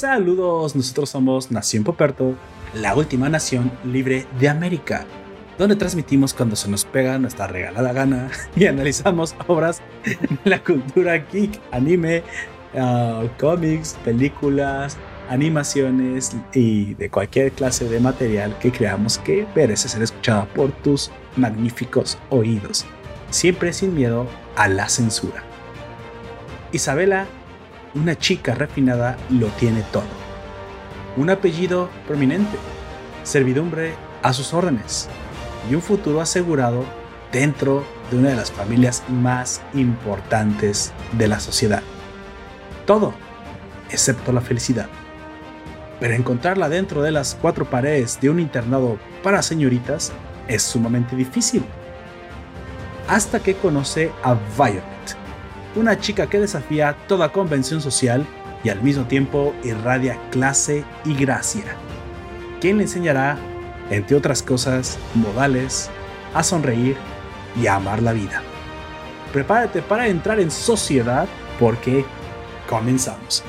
Saludos, nosotros somos Nación Poperto, la última nación libre de América, donde transmitimos cuando se nos pega nuestra regalada gana y analizamos obras de la cultura geek, anime, uh, cómics, películas, animaciones y de cualquier clase de material que creamos que merece ser escuchada por tus magníficos oídos, siempre sin miedo a la censura. Isabela, una chica refinada, lo tiene todo. Un apellido prominente, servidumbre a sus órdenes y un futuro asegurado dentro de una de las familias más importantes de la sociedad. Todo, excepto la felicidad. Pero encontrarla dentro de las cuatro paredes de un internado para señoritas es sumamente difícil. Hasta que conoce a Violet, una chica que desafía toda convención social y al mismo tiempo irradia clase y gracia, quien le enseñará, entre otras cosas, modales, a sonreír y a amar la vida. Prepárate para entrar en sociedad porque comenzamos.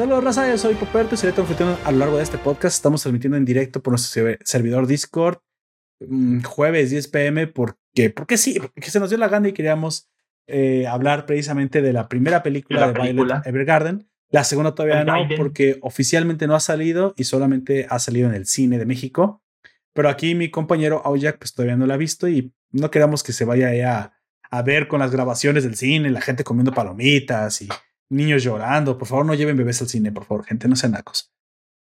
Saludos, raza. Yo soy Poperto y seré tu a lo largo de este podcast. Estamos transmitiendo en directo por nuestro servidor Discord, mm, jueves 10 pm, porque, porque sí, porque se nos dio la gana y queríamos eh, hablar precisamente de la primera película de Violet Evergarden. La segunda todavía no, porque oficialmente no ha salido y solamente ha salido en el cine de México. Pero aquí mi compañero Aujak pues todavía no la ha visto y no queremos que se vaya a, a ver con las grabaciones del cine, la gente comiendo palomitas y niños llorando. Por favor, no lleven bebés al cine, por favor, gente, no sean nacos.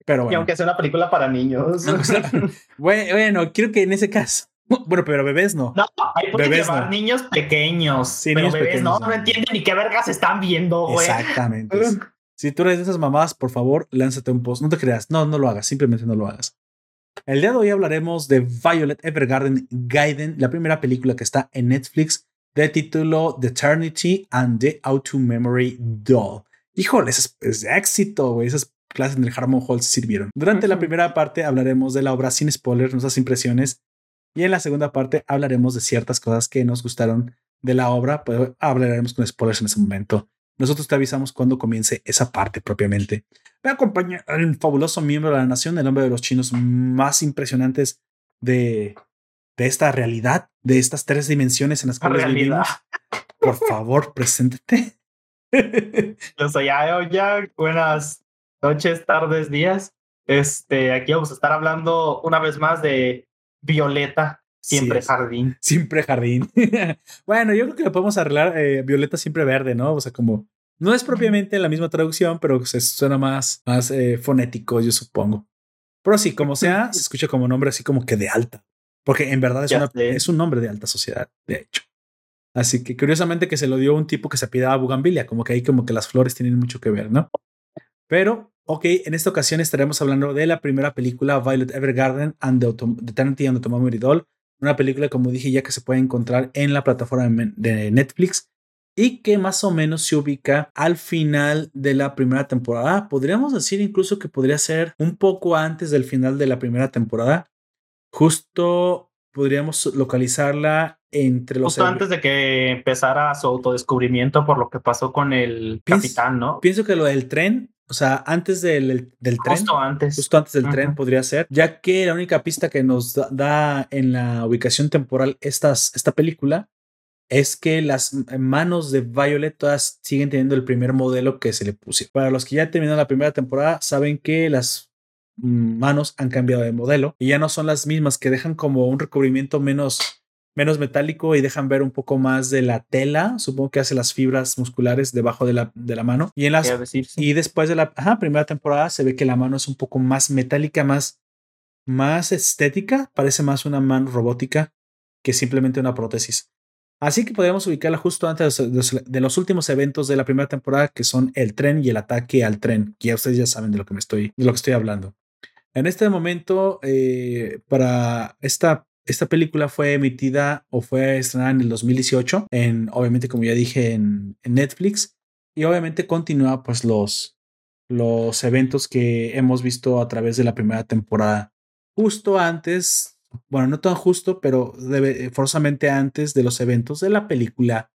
Pero bueno. Y aunque sea una película para niños. bueno, quiero que en ese caso. Bueno, pero bebés no. No, hay que llevar niños pequeños. Sí, pero bebés no, no, entienden ni qué vergas están viendo, güey. Exactamente. si tú eres de esas mamás, por favor, lánzate un post. No te creas. No, no lo hagas. Simplemente no lo hagas. El día de hoy hablaremos de Violet Evergarden Gaiden, la primera película que está en Netflix de título The Eternity and the Auto Memory Doll. Híjole, es, es éxito, güey. Esas clases en el Harmon Hall sirvieron. Durante la primera parte hablaremos de la obra sin spoilers, nuestras impresiones. Y en la segunda parte hablaremos de ciertas cosas que nos gustaron de la obra. Pues hablaremos con spoilers en ese momento. Nosotros te avisamos cuando comience esa parte propiamente. Me acompaña el fabuloso miembro de la nación, el hombre de los chinos más impresionantes de, de esta realidad, de estas tres dimensiones en las cuales vivimos. Por favor, preséntate. Yo soy ya Buenas noches, tardes, días. Este, aquí vamos a estar hablando una vez más de Violeta, siempre jardín. Siempre jardín. bueno, yo creo que lo podemos arreglar eh, Violeta siempre verde, ¿no? O sea, como no es propiamente la misma traducción, pero se suena más, más eh, fonético, yo supongo. Pero sí, como sea, se escucha como nombre así como que de alta. Porque en verdad es, es un nombre de alta sociedad, de hecho. Así que curiosamente que se lo dio un tipo que se a Bugambilia, como que ahí como que las flores tienen mucho que ver, ¿no? Pero, ok, en esta ocasión estaremos hablando de la primera película Violet Evergarden and the, Eternity and the Memory Doll, una película, como dije ya, que se puede encontrar en la plataforma de Netflix y que más o menos se ubica al final de la primera temporada. Podríamos decir incluso que podría ser un poco antes del final de la primera temporada, Justo podríamos localizarla entre los... Justo antes de que empezara su autodescubrimiento por lo que pasó con el capitán, ¿no? Pienso que lo del tren, o sea, antes del, del tren. Justo antes. Justo antes del tren podría ser, ya que la única pista que nos da, en la ubicación temporal estas, esta película es que las manos de Violet todas siguen teniendo el primer modelo que se le puso. Para los que ya terminaron la primera temporada, saben que las manos han cambiado de modelo y ya no son las mismas que dejan como un recubrimiento menos, menos metálico y dejan ver un poco más de la tela, supongo que hace las fibras musculares debajo de la, de la mano. Y, en las, y después de la primera temporada se ve que la mano es un poco más metálica, más, más estética, parece más una mano robótica que simplemente una prótesis. Así que podríamos ubicarla justo antes de los, últimos eventos de la primera temporada, que son el tren y el ataque al tren, que ya ustedes ya saben de lo que me estoy, de lo que estoy hablando. En este momento, eh, para esta, esta película fue emitida o fue estrenada en el 2018, en, obviamente, como ya dije, en, Netflix. Y obviamente continúa pues los, los eventos que hemos visto a través de la primera temporada. Justo antes, bueno, no tan justo, pero debe, forzosamente antes de los eventos de la película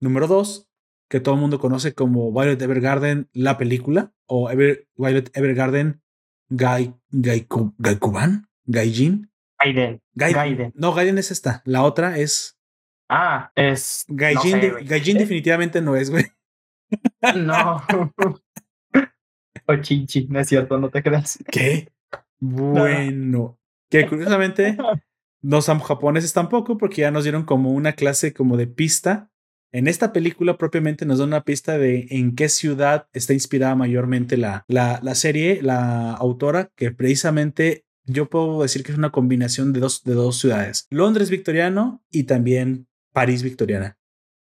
número 2, que todo el mundo conoce como Violet Evergarden, la película, o Violet Evergarden Gai, Gaikuban, Gaijin. Gaiden. Gaiden. No, Gaiden es esta. La otra es. Ah, es. Gaijin, Gaijin definitivamente no es, güey. No. o Chinchi, no es cierto, no te creas. ¿Qué? Bueno. Que curiosamente no son japoneses tampoco, porque ya nos dieron como una clase como de pista. En esta película propiamente nos da una pista de en qué ciudad está inspirada mayormente la, la, la serie, la autora, que precisamente yo puedo decir que es una combinación de dos, de dos ciudades, Londres victoriano y también París victoriana.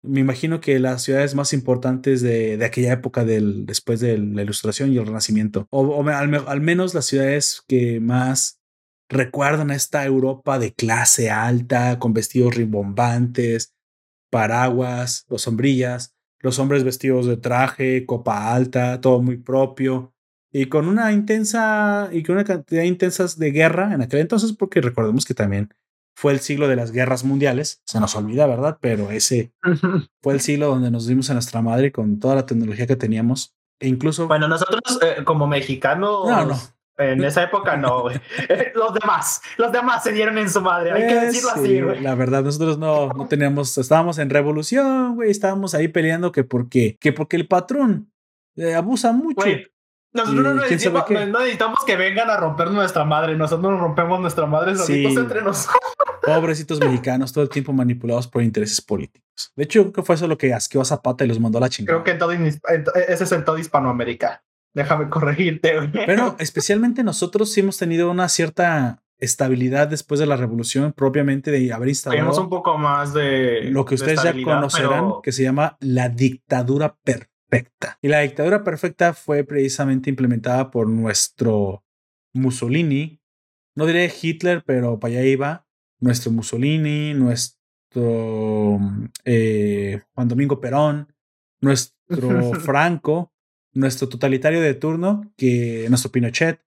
Me imagino que las ciudades más importantes de, de aquella época del, después de la Ilustración y el Renacimiento, o, al, menos las ciudades que más recuerdan a esta Europa de clase alta, con vestidos rimbombantes, paraguas, los sombrillas, los hombres vestidos de traje, copa alta, todo muy propio, y con una intensa y con una cantidad intensas de guerra en aquel entonces, porque recordemos que también fue el siglo de las guerras mundiales, se nos olvida, ¿verdad? Pero ese fue el siglo donde nos dimos a nuestra madre con toda la tecnología que teníamos. E incluso. Bueno, nosotros eh, como mexicanos. No, no. En esa época no, güey. los demás, los demás se dieron en su madre, hay que eh, decirlo así, güey. La verdad, nosotros no, no teníamos, estábamos en revolución, güey, estábamos ahí peleando que porque, que porque el patrón eh, abusa mucho. Nosotros no necesitamos, que vengan a romper nuestra madre. Nosotros nos rompemos nuestra madre solitos entre nosotros. Pobrecitos mexicanos, todo el tiempo manipulados por intereses políticos. De hecho, creo que fue eso lo que asqueó a Zapata y los mandó a la chingada. Creo que en todo, ese es en todo Hispanoamérica. Déjame corregirte. Pero especialmente nosotros sí hemos tenido una cierta estabilidad después de la revolución propiamente de haber instalado. Tenemos un poco más de lo que ustedes ya conocerán, que se llama la dictadura perfecta y la dictadura perfecta fue precisamente implementada por nuestro Mussolini. No diré Hitler, pero para allá iba. Nuestro Mussolini, nuestro eh, Juan Domingo Perón, nuestro Franco, nuestro totalitario de turno, que nuestro Pinochet,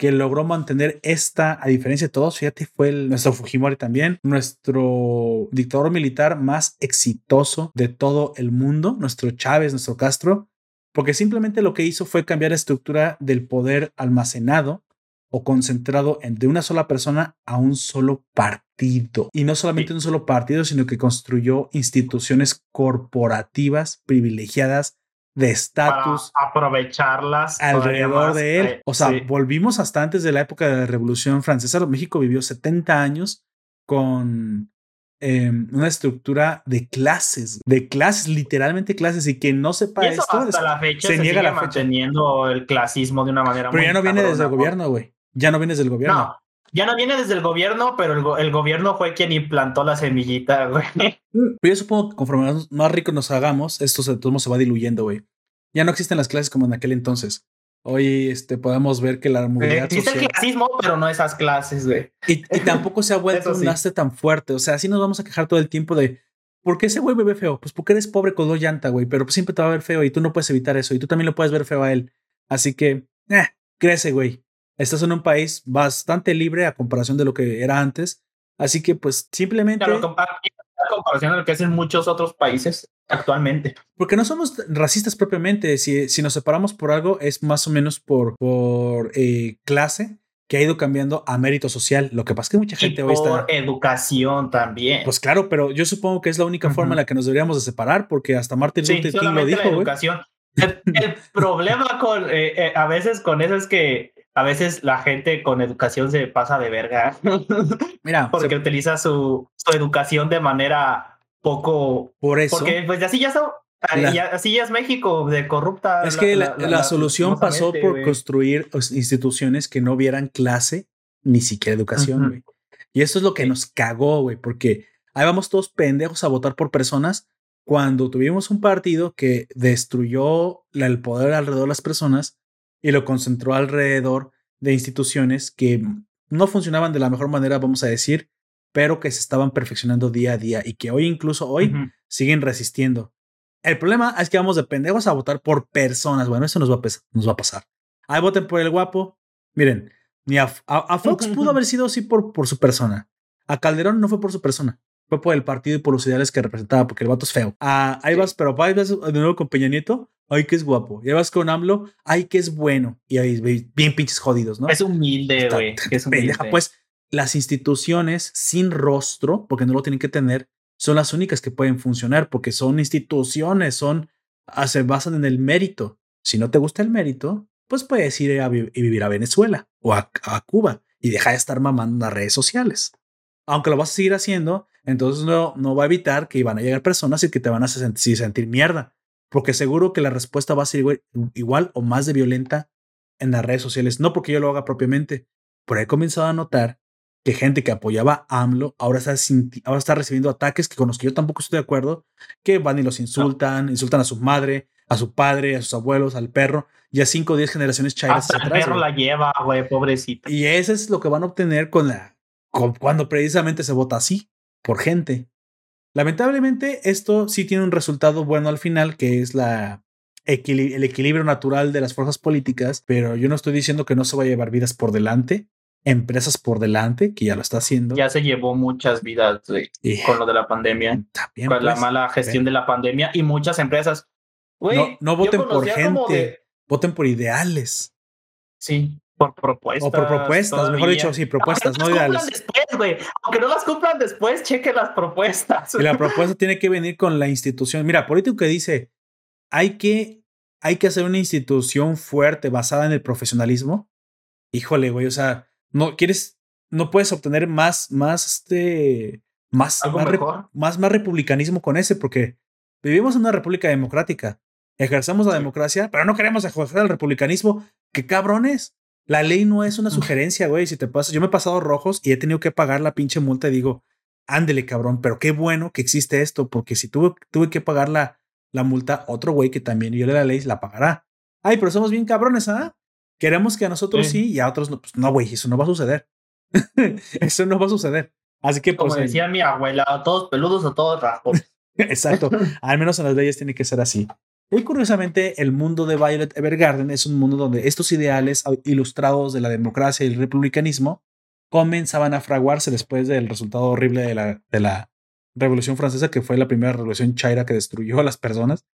que logró mantener esta, a diferencia de todos, fíjate, fue el, nuestro Fujimori también, nuestro dictador militar más exitoso de todo el mundo, nuestro Chávez, nuestro Castro, porque simplemente lo que hizo fue cambiar la estructura del poder almacenado o concentrado en, de una sola persona a un solo partido. Y no solamente un solo partido, sino que construyó instituciones corporativas privilegiadas de estatus. Aprovecharlas alrededor de él. Eh, o sea, volvimos hasta antes de la época de la Revolución Francesa. México vivió 70 años con em, una estructura de clases, de clases, literalmente clases, y quien no sepa esto, hasta la fecha se, niega la manteniendo el clasismo de una manera Pero ya no viene desde el gobierno, güey. Ya no viene desde el gobierno. No, ya no viene desde el gobierno, pero el, gobierno fue quien implantó la semillita, güey. Pero yo supongo que conforme más ricos nos hagamos, esto se, todo se va diluyendo, güey. Ya no existen las clases como en aquel entonces. Hoy este, podemos ver que la movilidad Existe el clasismo, pero no esas clases, güey. Y, tampoco se ha vuelto un lastre tan fuerte. O sea, así nos vamos a quejar todo el tiempo de ¿por qué ese güey me ve feo? Pues porque eres pobre con dos llanta, güey, pero pues siempre te va a ver feo y tú no puedes evitar eso y tú también lo puedes ver feo a él. Así que, eh, crece, güey. Estás en un país bastante libre a comparación de lo que era antes. Así que, pues, simplemente. Claro, a comparación de lo que hacen muchos otros países actualmente. Porque no somos racistas propiamente. Si, si nos separamos por algo, es más o menos por, por eh, clase que ha ido cambiando a mérito social. Lo que pasa es que mucha gente hoy está. Por educación también. Pues claro, pero yo supongo que es la única forma en la que nos deberíamos de separar, porque hasta Martin Luther King lo dijo. educación. El, problema con eh, eh, a veces con eso es que a veces la gente con educación se pasa de verga. Mira, porque utiliza su, su, educación de manera poco. Por eso. Porque pues así ya, son, así ya es México de corrupta. Es que la, solución pasó por construir instituciones que no vieran clase ni siquiera educación, Y eso es lo que nos cagó, güey, porque ahí vamos todos pendejos a votar por personas cuando tuvimos un partido que destruyó el poder alrededor de las personas y lo concentró alrededor de instituciones que no funcionaban de la mejor manera, vamos a decir, pero que se estaban perfeccionando día a día y que hoy, incluso hoy, siguen resistiendo. El problema es que vamos de pendejos a votar por personas. Bueno, eso nos va a, nos va a pasar. Ahí voten por el guapo. Miren, ni a, Fox pudo haber sido así por, por su persona. A Calderón no fue por su persona, por el partido y por los ideales que representaba, porque el vato es feo. Ah, ahí vas, pero ahí vas de nuevo con Peña Nieto, ay, que es guapo. Y ahí vas con AMLO, ay, que es bueno. Y ahí bien pinches jodidos, ¿no? Es humilde, güey. Es humilde. Pues las instituciones sin rostro, porque no lo tienen que tener, son las únicas que pueden funcionar, porque son instituciones, son, ah, se basan en el mérito. Si no te gusta el mérito, pues puedes ir a vivir a Venezuela o a, Cuba y deja de estar mamando en las redes sociales aunque lo vas a seguir haciendo, entonces no, no va a evitar que van a llegar personas y que te van a sentir, sentir mierda, porque seguro que la respuesta va a ser igual, o más de violenta en las redes sociales, no porque yo lo haga propiamente, pero he comenzado a notar que gente que apoyaba a AMLO ahora está, ahora está recibiendo ataques que con los que yo tampoco estoy de acuerdo, que van y los insultan, insultan a su madre, a su padre, a sus abuelos, al perro, y a cinco o diez generaciones chairas. Hasta el perro la lleva, güey, pobrecita. Y eso es lo que van a obtener con la cuando precisamente se vota así, por gente. Lamentablemente, esto sí tiene un resultado bueno al final, que es la el equilibrio natural de las fuerzas políticas, pero yo no estoy diciendo que no se va a llevar vidas por delante, empresas por delante, que ya lo está haciendo. Ya se llevó muchas vidas con lo de la pandemia, con la pues, mala gestión de la pandemia y muchas empresas. no, voten por gente, voten por ideales. Sí, por propuestas. O por propuestas, mejor dicho, sí, propuestas, no ideales. Después, güey. Aunque no las cumplan después, cheque las propuestas. Y la propuesta tiene que venir con la institución. Mira, político que dice, hay que, hay que hacer una institución fuerte basada en el profesionalismo. Híjole, güey, o sea, no quieres, no puedes obtener más, más, este, más, más, más, más republicanismo con ese, porque vivimos en una república democrática. Ejercemos la democracia, pero no queremos ejercer el republicanismo. ¿Qué cabrones? La ley no es una sugerencia, güey. Si te pasas, yo me he pasado rojos y he tenido que pagar la pinche multa y digo, ándele, cabrón, pero qué bueno que existe esto, porque si tuve, tuve que pagar la, la multa, otro güey que también viole la ley la pagará. Ay, pero somos bien cabrones, ¿ah? Queremos que a nosotros sí, y a otros no. Pues no, güey, eso no va a suceder. eso no va a suceder. Así que, pues. Como decía mi abuela, todos peludos o todos rasgos. Exacto. Al menos en las leyes tiene que ser así. Y curiosamente, el mundo de Violet Evergarden es un mundo donde estos ideales ilustrados de la democracia y el republicanismo comenzaban a fraguarse después del resultado horrible de la, de la Revolución Francesa, que fue la primera revolución chaira que destruyó a las personas.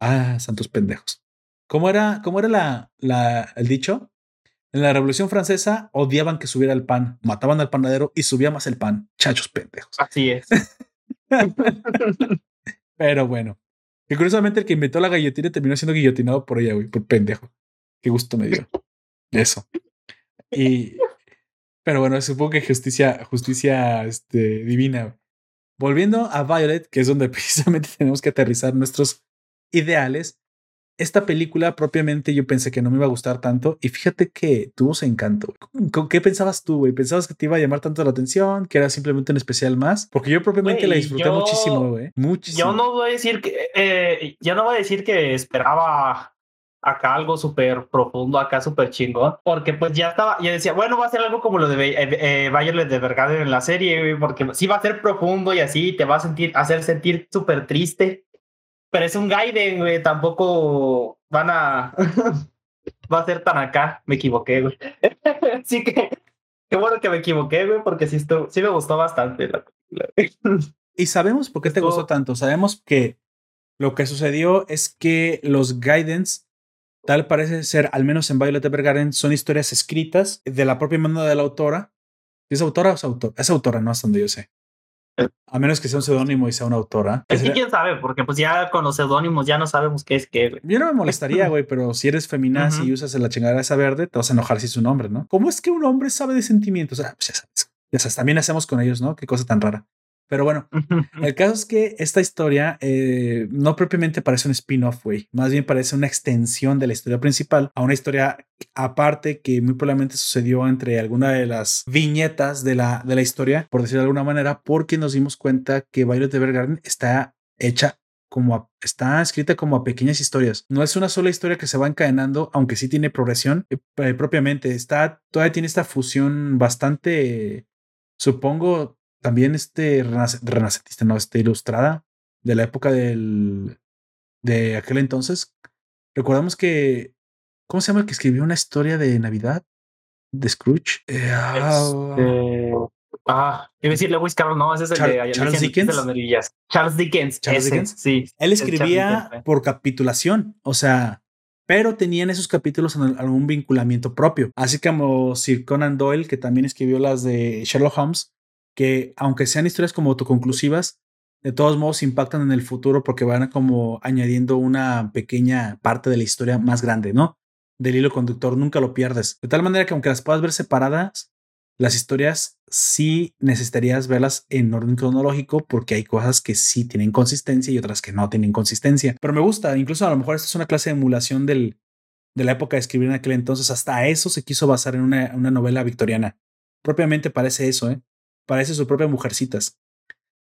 Ah, santos pendejos. ¿Cómo era, cómo era la, la, el dicho? En la Revolución Francesa odiaban que subiera el pan, mataban al panadero y subía más el pan. Chachos pendejos. Así es. Pero bueno, que curiosamente el que inventó la guillotina terminó siendo guillotinado por ella, güey, por pendejo. Qué gusto me dio. Eso. Y. Pero bueno, supongo que justicia, justicia este, divina. Volviendo a Violet, que es donde precisamente tenemos que aterrizar nuestros ideales, esta película propiamente yo pensé que no me iba a gustar tanto y fíjate que tuvo su encanto. ¿Con qué pensabas tú, güey? ¿Pensabas que te iba a llamar tanto la atención? ¿Que era simplemente un especial más? Porque yo propiamente la disfruté muchísimo, güey. Muchísimo. Yo no voy a decir que, eh, yo no voy a decir que esperaba acá algo súper profundo, acá súper chingón, porque pues ya estaba, yo decía, bueno, va a ser algo como lo de eh, Violet de Vergade en la serie, porque sí va a ser profundo y así te va a sentir, hacer sentir súper triste, pero es un Gaiden, güey, tampoco van a... va a ser tan acá, me equivoqué, güey. Así que, qué bueno que me equivoqué, güey, porque sí, esto, sí me gustó bastante la Y sabemos por qué te gustó tanto. Sabemos que lo que sucedió es que los Gaidens, tal parece ser, al menos en Violet Evergarden, son historias escritas de la propia mano de la autora. ¿Es autora o es autora? Es autora, no hasta donde yo sé. A menos que sea un seudónimo y sea una autora. Es quién sabe, porque pues ya con los seudónimos ya no sabemos qué es qué, Yo no me molestaría, güey, pero si eres feminaz y usas la chingada esa verde, te vas a enojar si es un nombre, ¿no? ¿Cómo es que un hombre sabe de sentimientos? Ah, pues ya sabes. Ya sabes, también hacemos con ellos, ¿no? Qué cosa tan rara. Pero bueno, el caso es que esta historia eh, no propiamente parece un spin-off, güey. Más bien parece una extensión de la historia principal a una historia aparte que muy probablemente sucedió entre alguna de las viñetas de la, de la historia, por decirlo de alguna manera, porque nos dimos cuenta que Violet Evergarden está hecha como está escrita como a pequeñas historias. No es una sola historia que se va encadenando, aunque sí tiene progresión eh, propiamente. Está, todavía tiene esta fusión bastante, supongo, también este renacentista, no, este ilustrada de la época del, de aquel entonces. Recordamos que, ¿cómo se llama el que escribió una historia de Navidad? De Scrooge. Eh, ah, este, Ah, iba a decir Lewis Carroll, no, ese es el Char- de Charles Dickens. de las. Charles Dickens. Charles ese, Dickens. Sí. Él escribía Dickens, por capitulación, o sea, pero tenían esos capítulos algún vinculamiento propio. Así como Sir Conan Doyle, que también escribió las de Sherlock Holmes, que aunque sean historias como autoconclusivas, de todos modos impactan en el futuro porque van como añadiendo una pequeña parte de la historia más grande, ¿no? Del hilo conductor, nunca lo pierdes. De tal manera que aunque las puedas ver separadas, las historias sí necesitarías verlas en orden cronológico porque hay cosas que sí tienen consistencia y otras que no tienen consistencia. Pero me gusta, incluso a lo mejor esta es una clase de emulación del, de la época de escribir en aquel entonces. Hasta eso se quiso basar en una, una novela victoriana. Propiamente parece eso, ¿eh? Parece su propia Mujercitas.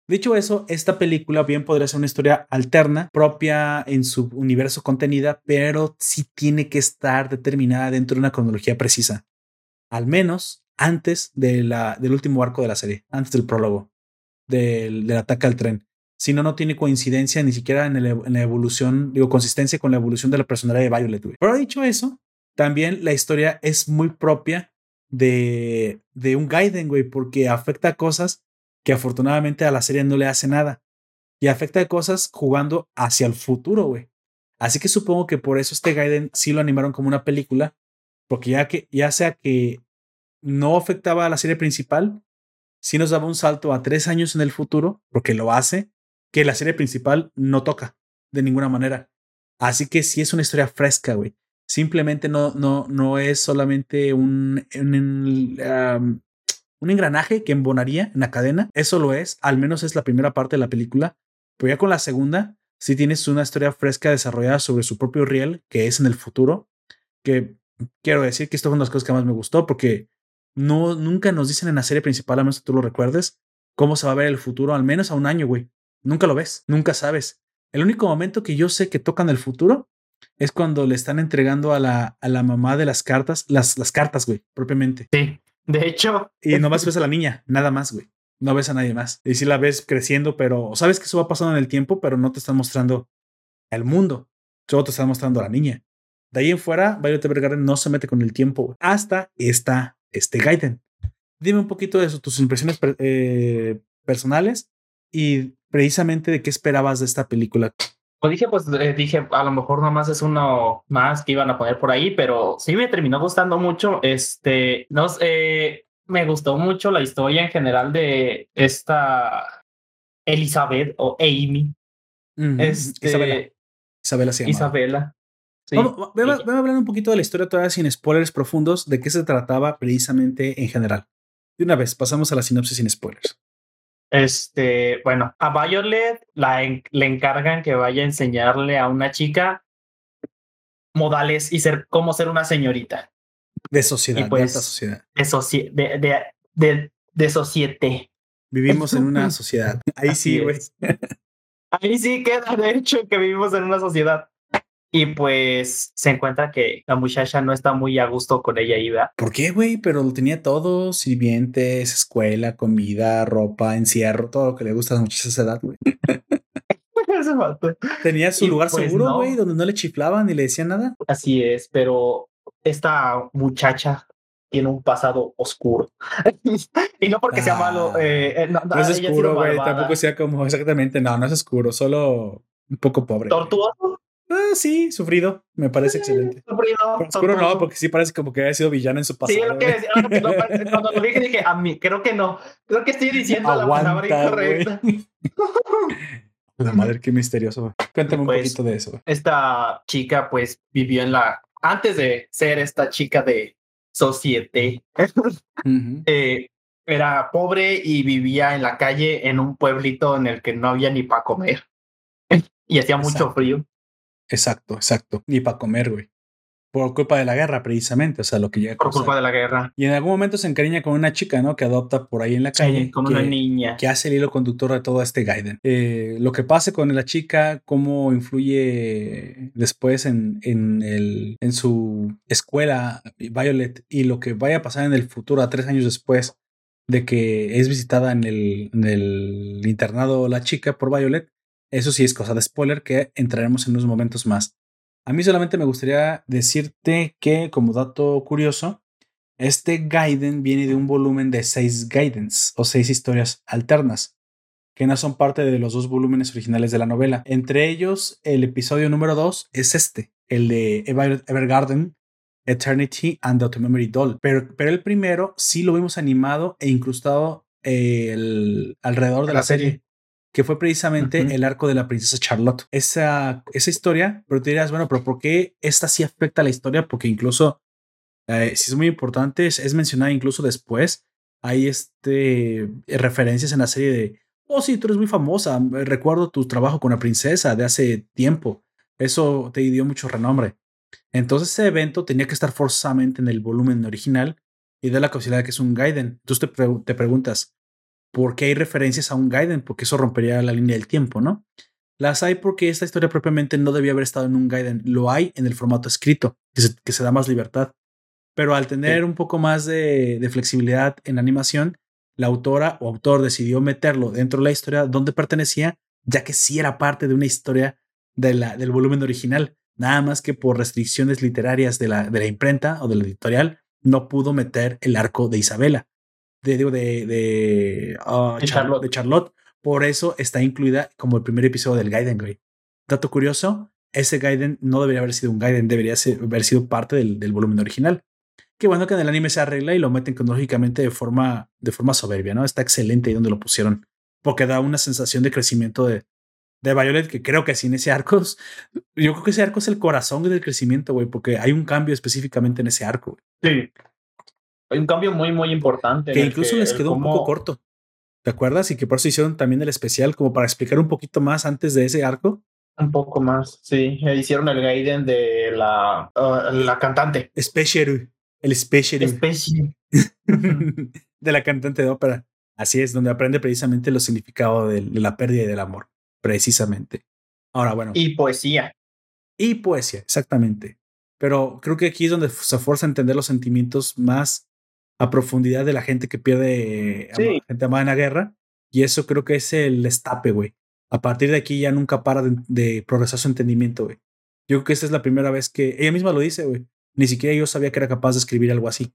Dicho eso, esta película bien podría ser una historia alterna, propia en su universo contenida, pero sí tiene que estar determinada dentro de una cronología precisa. Al menos antes de la, del último arco de la serie, antes del prólogo, del, del ataque al tren. Si no, no tiene coincidencia ni siquiera en, la evolución, digo, consistencia con la evolución de la personalidad de Violet. Pero dicho eso, también la historia es muy propia de, de un Gaiden, güey, porque afecta cosas que afortunadamente a la serie no le hace nada. Y afecta cosas jugando hacia el futuro, güey. Así que supongo que por eso este Gaiden sí lo animaron como una película, porque ya que ya sea que no afectaba a la serie principal, sí nos daba un salto a tres años en el futuro, porque lo hace, que la serie principal no toca de ninguna manera. Así que sí es una historia fresca, güey. Simplemente no, no, no es solamente un, un, um, un engranaje que embonaría en la cadena. Eso lo es, al menos es la primera parte de la película. Pero ya con la segunda, sí tienes una historia fresca desarrollada sobre su propio riel, que es en el futuro. Que quiero decir que esto fue una de las cosas que más me gustó, porque no, nunca nos dicen en la serie principal, a menos que tú lo recuerdes, cómo se va a ver el futuro, al menos a un año, güey. Nunca lo ves, nunca sabes. El único momento que yo sé que tocan el futuro es cuando le están entregando a la, a la mamá de las cartas, las, las cartas, güey, propiamente. Sí, de hecho. Y nomás ves a la niña, nada más, güey. No ves a nadie más. Y si la ves creciendo, pero sabes que eso va pasando en el tiempo, pero no te están mostrando el mundo. Solo te están mostrando a la niña. De ahí en fuera, Violet Evergarden no se mete con el tiempo güey. hasta esta, este Gaiden. Dime un poquito de eso, tus impresiones eh, personales y precisamente de qué esperabas de esta película. Pues dije, pues eh, dije, a lo mejor nomás es uno más que iban a poner por ahí, pero sí me terminó gustando mucho. Este, no sé, me gustó mucho la historia en general de esta Elizabeth o Amy. Uh -huh. este, Isabela. Isabela se llama. Isabela. Sí. Vamos, vamos, vamos a hablar un poquito de la historia todavía sin spoilers profundos, de qué se trataba precisamente en general. De una vez, pasamos a la sinopsis sin spoilers. Este, bueno, a Violet la en, le encargan que vaya a enseñarle a una chica modales y ser cómo ser una señorita. De sociedad, pues, de alta sociedad. De, soci de, de, de, de societe. Vivimos en una sociedad. Ahí Así sí, güey. Ahí sí queda, de hecho, que vivimos en una sociedad. Y pues se encuentra que la muchacha no está muy a gusto con ella, ¿verdad? ¿Por qué, güey? Pero lo tenía todo: sirvientes, escuela, comida, ropa, encierro, todo lo que le gusta a las muchachas esa edad, güey. tenía su Y lugar pues seguro, güey, no. donde no le chiflaban ni le decían nada. Así es, pero esta muchacha tiene un pasado oscuro. y no porque sea Ah. malo. eh, eh, no, No es oscuro, güey. Tampoco sea como exactamente. No, no es oscuro, solo un poco pobre. Tortuoso. Ah, sí, sufrido. Me parece excelente. Sufrido, oscuro no, porque sí parece como que haya sido villano en su pasado. Sí, es lo que decía. lo que no parece- Cuando lo dije, dije, a mí, creo que no. Creo que estoy diciendo la palabra incorrecta. La madre, qué misterioso. Cuéntame un Pues, poquito de eso. Esta chica, pues, vivió en la. Antes de ser esta chica de societe, eh, era pobre y vivía en la calle en un pueblito en el que no había ni para comer. Y hacía mucho Exacto. frío. Exacto, exacto. Ni para comer, güey. Por culpa de la guerra, precisamente. O sea, lo que llega Por culpa de la guerra. Y en algún momento se encariña con una chica, ¿no? Que adopta por ahí en la calle. con que, una niña. que hace el hilo conductor de todo este Gaiden. Eh, lo que pase con la chica, cómo influye después en, en, el, en su escuela Violet y lo que vaya a pasar en el futuro, a tres años después de que es visitada en el, en el internado la chica por Violet, eso sí es cosa de spoiler que entraremos en unos momentos más. A mí solamente me gustaría decirte que, como dato curioso, Este Gaiden viene de un volumen de seis Gaidens o seis historias alternas, que no son parte de los dos volúmenes originales de la novela. Entre ellos, el episodio número dos es este, el de Evergarden, Eternity and the Memory Doll. Pero, pero el primero sí lo vimos animado e incrustado el, alrededor de la, serie. Que fue precisamente el arco de la princesa Charlotte. Esa, esa historia, pero te dirás, bueno, pero ¿por qué esta sí afecta a la historia? Porque incluso, eh, si es muy importante, es, mencionada incluso después. Hay este, referencias en la serie de, oh sí, tú eres muy famosa, recuerdo tu trabajo con la princesa de hace tiempo. Eso te dio mucho renombre. Entonces ese evento tenía que estar forzosamente en el volumen original y da la casualidad de que es un Gaiden. Entonces te, te preguntas, ¿por qué hay referencias a un Gaiden? Porque eso rompería la línea del tiempo, ¿no? Las hay porque esta historia propiamente no debía haber estado en un Gaiden. Lo hay en el formato escrito, que se, da más libertad. Pero al tener un poco más de, de, flexibilidad en animación, la autora o autor decidió meterlo dentro de la historia donde pertenecía, ya que sí era parte de una historia de la, del volumen original. Nada más que por restricciones literarias de la, de la imprenta o de la editorial, no pudo meter el arco de Isabela, de, de, de, ah, Charlotte. de Charlotte. Por eso está incluida como el primer episodio del Gaiden, güey. Dato curioso, ese Gaiden no debería haber sido un Gaiden, debería haber sido parte del, del, volumen original. Qué bueno que en el anime se arregla y lo meten cronológicamente de forma, de forma soberbia, ¿no? Está excelente ahí donde lo pusieron, porque da una sensación de crecimiento de, de Violet, que creo que sin ese arco, yo creo que ese arco es el corazón del crecimiento, güey, porque hay un cambio específicamente en ese arco. Sí. Hay un cambio muy, muy importante. Que incluso les quedó un poco corto. ¿Te acuerdas? Y que por eso hicieron también el especial, como para explicar un poquito más antes de ese arco. Un poco más, sí. Hicieron el Gaiden de la, uh, la cantante. Special. El Special. Special. de la cantante de ópera. Así es, donde aprende precisamente los significados de la pérdida y del amor precisamente. Ahora, bueno. Y poesía. Y poesía, exactamente. Pero creo que aquí es donde se fuerza a entender los sentimientos más a profundidad de la gente que pierde sí. gente amada en la guerra. Y eso creo que es el estape, güey. A partir de aquí ya nunca para de, progresar su entendimiento, güey. Yo creo que esta es la primera vez que ella misma lo dice, güey. Ni siquiera yo sabía que era capaz de escribir algo así.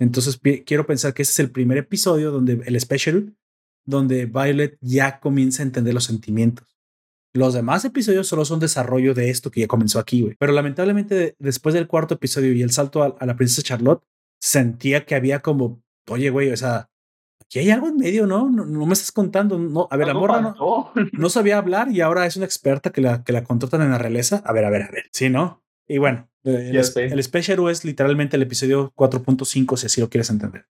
Entonces quiero pensar que este es el primer episodio donde el special donde Violet ya comienza a entender los sentimientos. Los demás episodios solo son desarrollo de esto que ya comenzó aquí, güey. Pero lamentablemente, después del cuarto episodio y el salto a, la princesa Charlotte, sentía que había como, oye, güey, o sea, aquí hay algo en medio, ¿no? No, me estás contando. No, a ver, la morra no, no, sabía hablar y ahora es una experta que la, que la contratan en la realeza. A ver, a ver, a ver. Sí, ¿no? Y bueno, el, el Special es literalmente el episodio 4.5, si así lo quieres entender.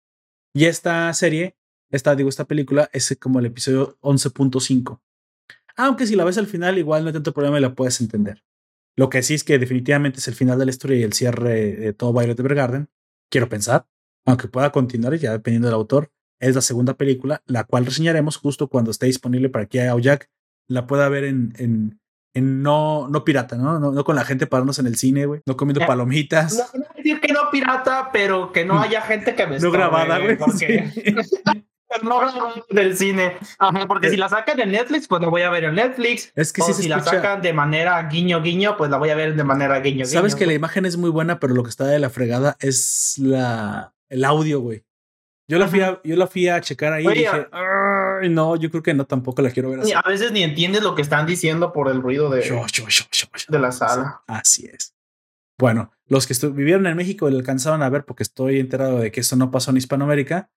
Y esta serie esta, digo, esta película es como el episodio 11.5. Aunque si la ves al final, igual no hay tanto problema y la puedes entender. Lo que sí es que definitivamente es el final de la historia y el cierre de todo Violet Evergarden. Quiero pensar, aunque pueda continuar ya dependiendo del autor, es la segunda película, la cual reseñaremos justo cuando esté disponible para que Jack la pueda ver en, en, en no, no pirata, ¿no? ¿no? con la gente pararnos en el cine, güey, no comiendo palomitas. No, no decir que no pirata, pero que no mm. haya gente que me No grabada, güey. no del cine. porque si la sacan en Netflix, pues la voy a ver en Netflix. Es que o si la sacan de manera guiño guiño, pues la voy a ver de manera guiño guiño. Sabes que la imagen es muy buena, pero lo que está de la fregada es la el audio, güey. Yo la fui a, yo la fui a checar ahí y dije, no, yo creo que no, tampoco la quiero ver así. A veces ni entiendes lo que están diciendo por el ruido de, de la sala. Así es. Bueno, los que vivieron en México le alcanzaron a ver porque estoy enterado de que eso no pasó en Hispanoamérica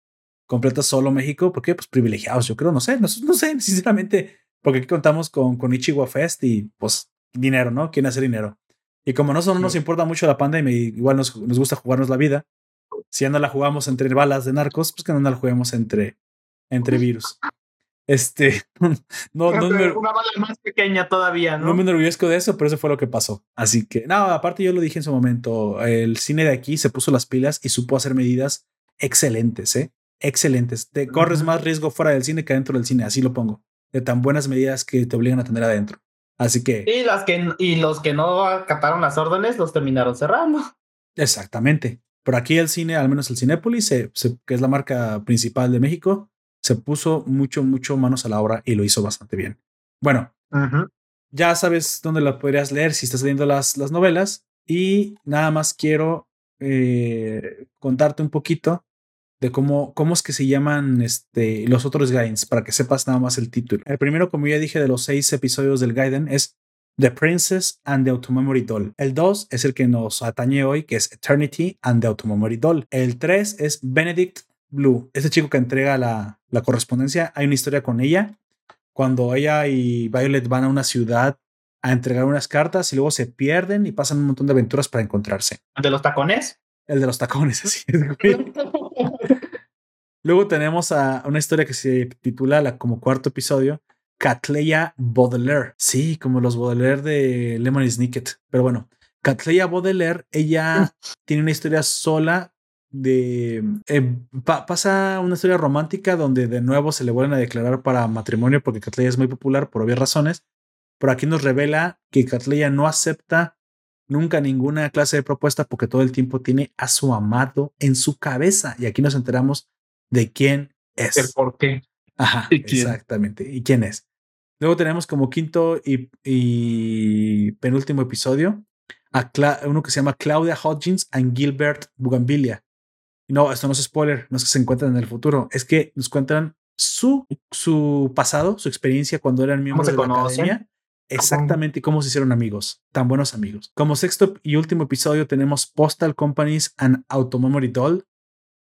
completa solo México, porque pues privilegiados, yo creo, no sé, no, no sé, sinceramente, porque aquí contamos con, con Ichiwa Fest y pues dinero, ¿no? ¿Quién hace dinero? Y como no, nos importa mucho la pandemia igual nos, nos gusta jugarnos la vida, si ya no la jugamos entre balas de narcos, pues que no la juguemos entre, entre virus. Este, no, no me, una bala más pequeña todavía, ¿no? No me enorgullezco de eso, pero eso fue lo que pasó. Así que, no, aparte yo lo dije en su momento, el cine de aquí se puso las pilas y supo hacer medidas excelentes, ¿eh? Excelentes. Te corres más riesgo fuera del cine que dentro del cine, así lo pongo. De tan buenas medidas que te obligan a tener adentro. Así que. Y, las que, y los que no acataron las órdenes los terminaron cerrando. Exactamente. Por aquí el cine, al menos el Cinépolis, que es la marca principal de México, se puso mucho, mucho manos a la obra y lo hizo bastante bien. Bueno, ya sabes dónde la podrías leer si estás leyendo las, las novelas. Y nada más quiero eh, contarte un poquito de cómo, cómo es que se llaman este, los otros Gaidens, para que sepas nada más el título. El primero, como ya dije, de los seis episodios del Gaiden es The Princess and the Automemory Doll. El 2 es el que nos atañe hoy, que es Eternity and the Automemory Doll. El 3 es Benedict Blue, ese chico que entrega la, la correspondencia. Hay una historia con ella. Cuando ella y Violet van a una ciudad a entregar unas cartas y luego se pierden y pasan un montón de aventuras para encontrarse. ¿El de los tacones? El de los tacones, así es. Luego tenemos a una historia que se titula la, como cuarto episodio, Catleya Baudelaire. Sí, como los Baudelaire de Lemon Snicket. Pero bueno, Catleya Baudelaire, ella tiene una historia sola de... eh, pa- pasa una historia romántica donde de nuevo se le vuelven a declarar para matrimonio porque Catleya es muy popular por obvias razones. Pero aquí nos revela que Catleya no acepta nunca ninguna clase de propuesta porque todo el tiempo tiene a su amado en su cabeza. Y aquí nos enteramos de quién es. El por qué. Ajá, ¿Y quién? exactamente. ¿Y quién es? Luego tenemos como quinto y, y penúltimo episodio a Cla- uno que se llama Claudia Hodgins and Gilbert Bugambilia. No, esto no es spoiler, no es que se encuentran en el futuro, es que nos cuentan su, su pasado, su experiencia cuando eran miembros de la conocen? academia. Exactamente cómo se hicieron amigos, tan buenos amigos. Como sexto y último episodio tenemos Postal Companies and Automemory Doll.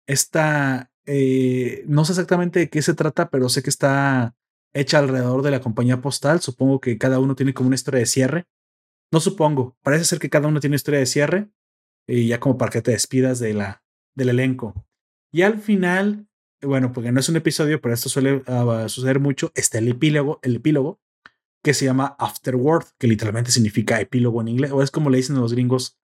Esta, eh, no sé exactamente de qué se trata, pero sé que está hecha alrededor de la compañía postal. Supongo que cada uno tiene como una historia de cierre. No supongo, parece ser que cada uno tiene una historia de cierre y ya como para que te despidas de la, del elenco. Y al final, bueno, porque no es un episodio, pero esto suele ah, suceder mucho, está el epílogo, el epílogo que se llama Afterword, que literalmente significa epílogo en inglés, o es como le dicen los gringos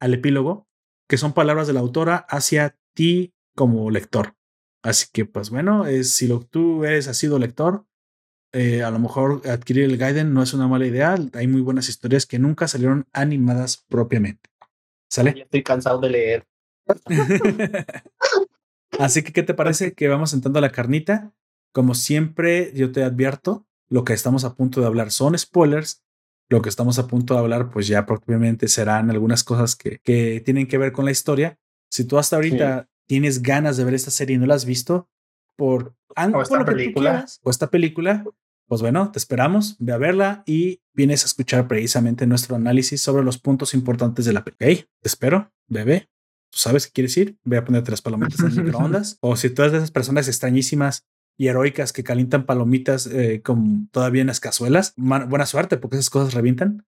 al epílogo, que son palabras de la autora hacia ti como lector. Así que, pues bueno, es, si lo, tú eres, sido lector, eh, a lo mejor adquirir el Gaiden no es una mala idea. Hay muy buenas historias que nunca salieron animadas propiamente. ¿Sale? Ya estoy cansado de leer. Así que, ¿qué te parece que vamos entrando a la carnita? Como siempre, yo te advierto, lo que estamos a punto de hablar son spoilers. Lo que estamos a punto de hablar, pues ya propiamente serán algunas cosas que, que tienen que ver con la historia. Si tú hasta ahorita tienes ganas de ver esta serie y no la has visto, por, O esta por lo que película. quieras, o esta película, pues bueno, te esperamos, ve a verla y vienes a escuchar precisamente nuestro análisis sobre los puntos importantes de la película. Ok, te espero, bebé. Tú sabes que quieres ir, ve a ponerte las palomitas en el microondas. O si de esas personas extrañísimas y heroicas que calientan palomitas eh, con todavía en las cazuelas, buena suerte porque esas cosas revientan.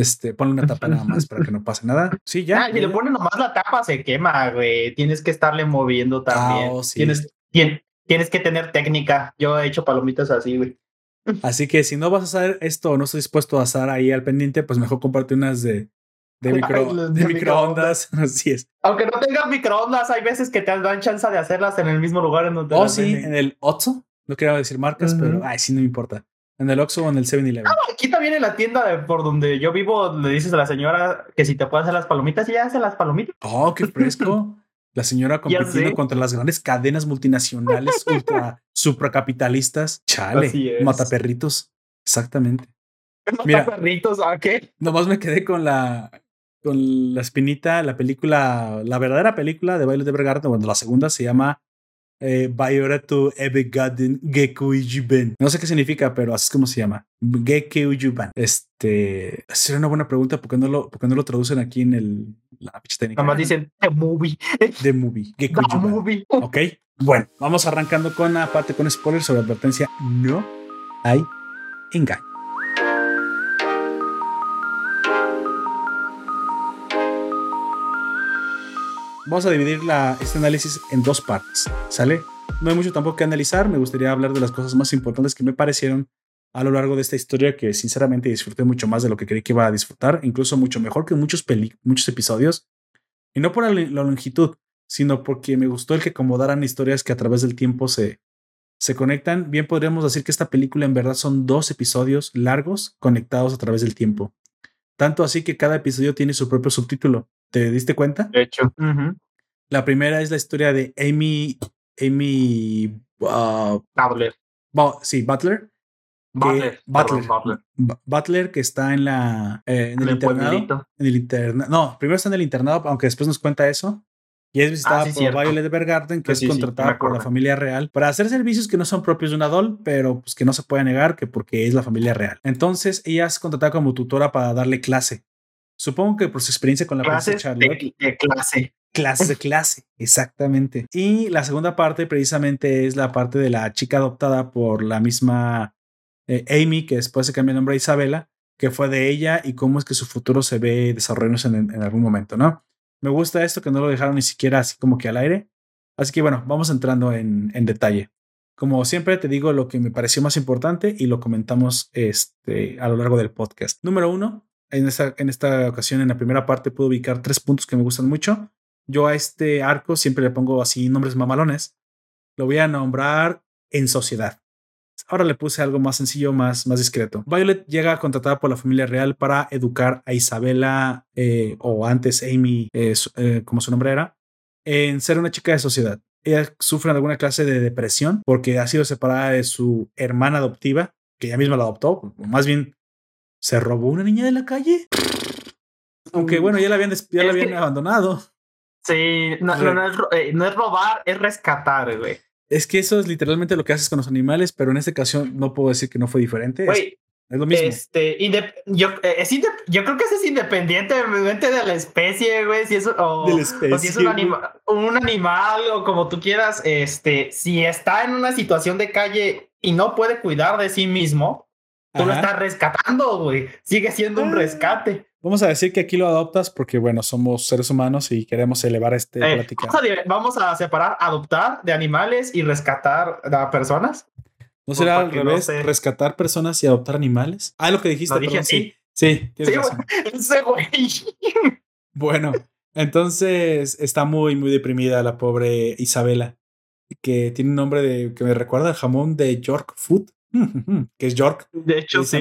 Este, ponle una tapa nada más para que no pase nada. Sí, ya. Ah, si le ya. ponen nomás la tapa, se quema, güey. Tienes que estarle moviendo también. Ah, oh, sí. tienes, tien- tienes que tener técnica. Yo he hecho palomitas así, güey. Así que si no vas a hacer esto o no estás dispuesto a estar ahí al pendiente, pues mejor comparte unas de, de, micro- Ay, las de de microondas. Así es. Aunque no tengas microondas, hay veces que te dan chance de hacerlas en el mismo lugar en donde Oh, sí, venden. en el Oxxo. No quería decir marcas, pero ay, sí, no me importa. En el Oxxo o en el 7-Eleven. Aquí también en la tienda por donde yo vivo, le dices a la señora que si te puede hacer las palomitas ya hace las palomitas. Oh, qué fresco. La señora compitiendo contra las grandes cadenas multinacionales ultra supracapitalistas. Chale, mataperritos. Exactamente. No Mira. perritos, ¿a qué? Nomás me quedé con la con la espinita, la película, la verdadera película de Baile de Bergarten, bueno, la segunda se llama eh, Bayoretu Ebegaden Gekuyuben. No sé qué significa, pero así es como se llama. Gekuyuban. Este, sería una buena pregunta, ¿por qué no lo, por qué no lo traducen aquí en el, la ficha técnica? Nomás dicen The Movie. The Movie. The Gekuyuban. Movie. Ok, bueno, vamos arrancando con la parte con spoilers sobre advertencia. No hay engaño. Vamos a dividir este análisis en dos partes, ¿sale? No hay mucho tampoco que analizar, me gustaría hablar de las cosas más importantes que me parecieron a lo largo de esta historia que sinceramente disfruté mucho más de lo que creí que iba a disfrutar, incluso mucho mejor que muchos, peli muchos episodios. Y no por la, la longitud, sino porque me gustó el que acomodaran historias que a través del tiempo se, se conectan. Bien podríamos decir que esta película en verdad son dos episodios largos conectados a través del tiempo. Tanto así que cada episodio tiene su propio subtítulo. ¿Te diste cuenta? De hecho. La primera es la historia de Amy, Amy, uh, Habler. Bo- sí, Butler, Butler, Butler, Butler. que está en la en el, internado. En el internado. No, primero está en el internado, aunque después nos cuenta eso. Y es visitada ah, por Violet Bergarden, que es contratada por la familia real para hacer servicios que no son propios de una doll, pero pues que no se puede negar que porque es la familia real. Entonces ella es contratada como tutora para darle clase. Supongo que por su experiencia con la princesa Charlotte. De, clase. Clase de clase, exactamente. Y la segunda parte precisamente es la parte de la chica adoptada por la misma eh, Amy, que después se cambia el nombre a Isabela, que fue de ella y cómo es que su futuro se ve desarrollándose en, en algún momento, ¿no? Me gusta esto que no lo dejaron ni siquiera así como que al aire. Así que bueno, vamos entrando en, en detalle. Como siempre te digo lo que me pareció más importante y lo comentamos este, a lo largo del podcast. Número uno, en esta, ocasión, en la primera parte, puedo ubicar tres puntos que me gustan mucho. Yo a este arco siempre le pongo así nombres mamalones. Lo voy a nombrar en sociedad. Ahora le puse algo más sencillo, más, más discreto. Violet llega contratada por la familia real para educar a Isabela, eh, o antes Amy, eh, eh, como su nombre era, en ser una chica de sociedad. Ella sufre alguna clase de depresión porque ha sido separada de su hermana adoptiva, que ella misma la adoptó, más bien se robó una niña de la calle. Aunque mm. bueno, ya la habían, ya la habían abandonado. Sí, no, no, es, no es robar, es rescatar, güey. Es que eso es literalmente lo que haces con los animales, pero en esta ocasión no puedo decir que no fue diferente. es, lo mismo. Este, yo, eh, es yo creo que eso es independientemente de la especie, güey. Si es, o, si es un, un, animal o como tú quieras, este, si está en una situación de calle y no puede cuidar de sí mismo, tú lo estás rescatando, güey. Sigue siendo un ah. rescate. Vamos a decir que aquí lo adoptas porque, bueno, somos seres humanos y queremos elevar este eh, plática. Vamos a, separar adoptar de animales y rescatar a personas. ¿No será al revés? ¿Rescatar personas y adoptar animales? Ah, lo que dijiste. dije sí. Sí, tienes razón. Bueno, entonces está muy, muy deprimida la pobre Isabela, que tiene un nombre de, que me recuerda al jamón de York Food, que es York. De hecho, sí.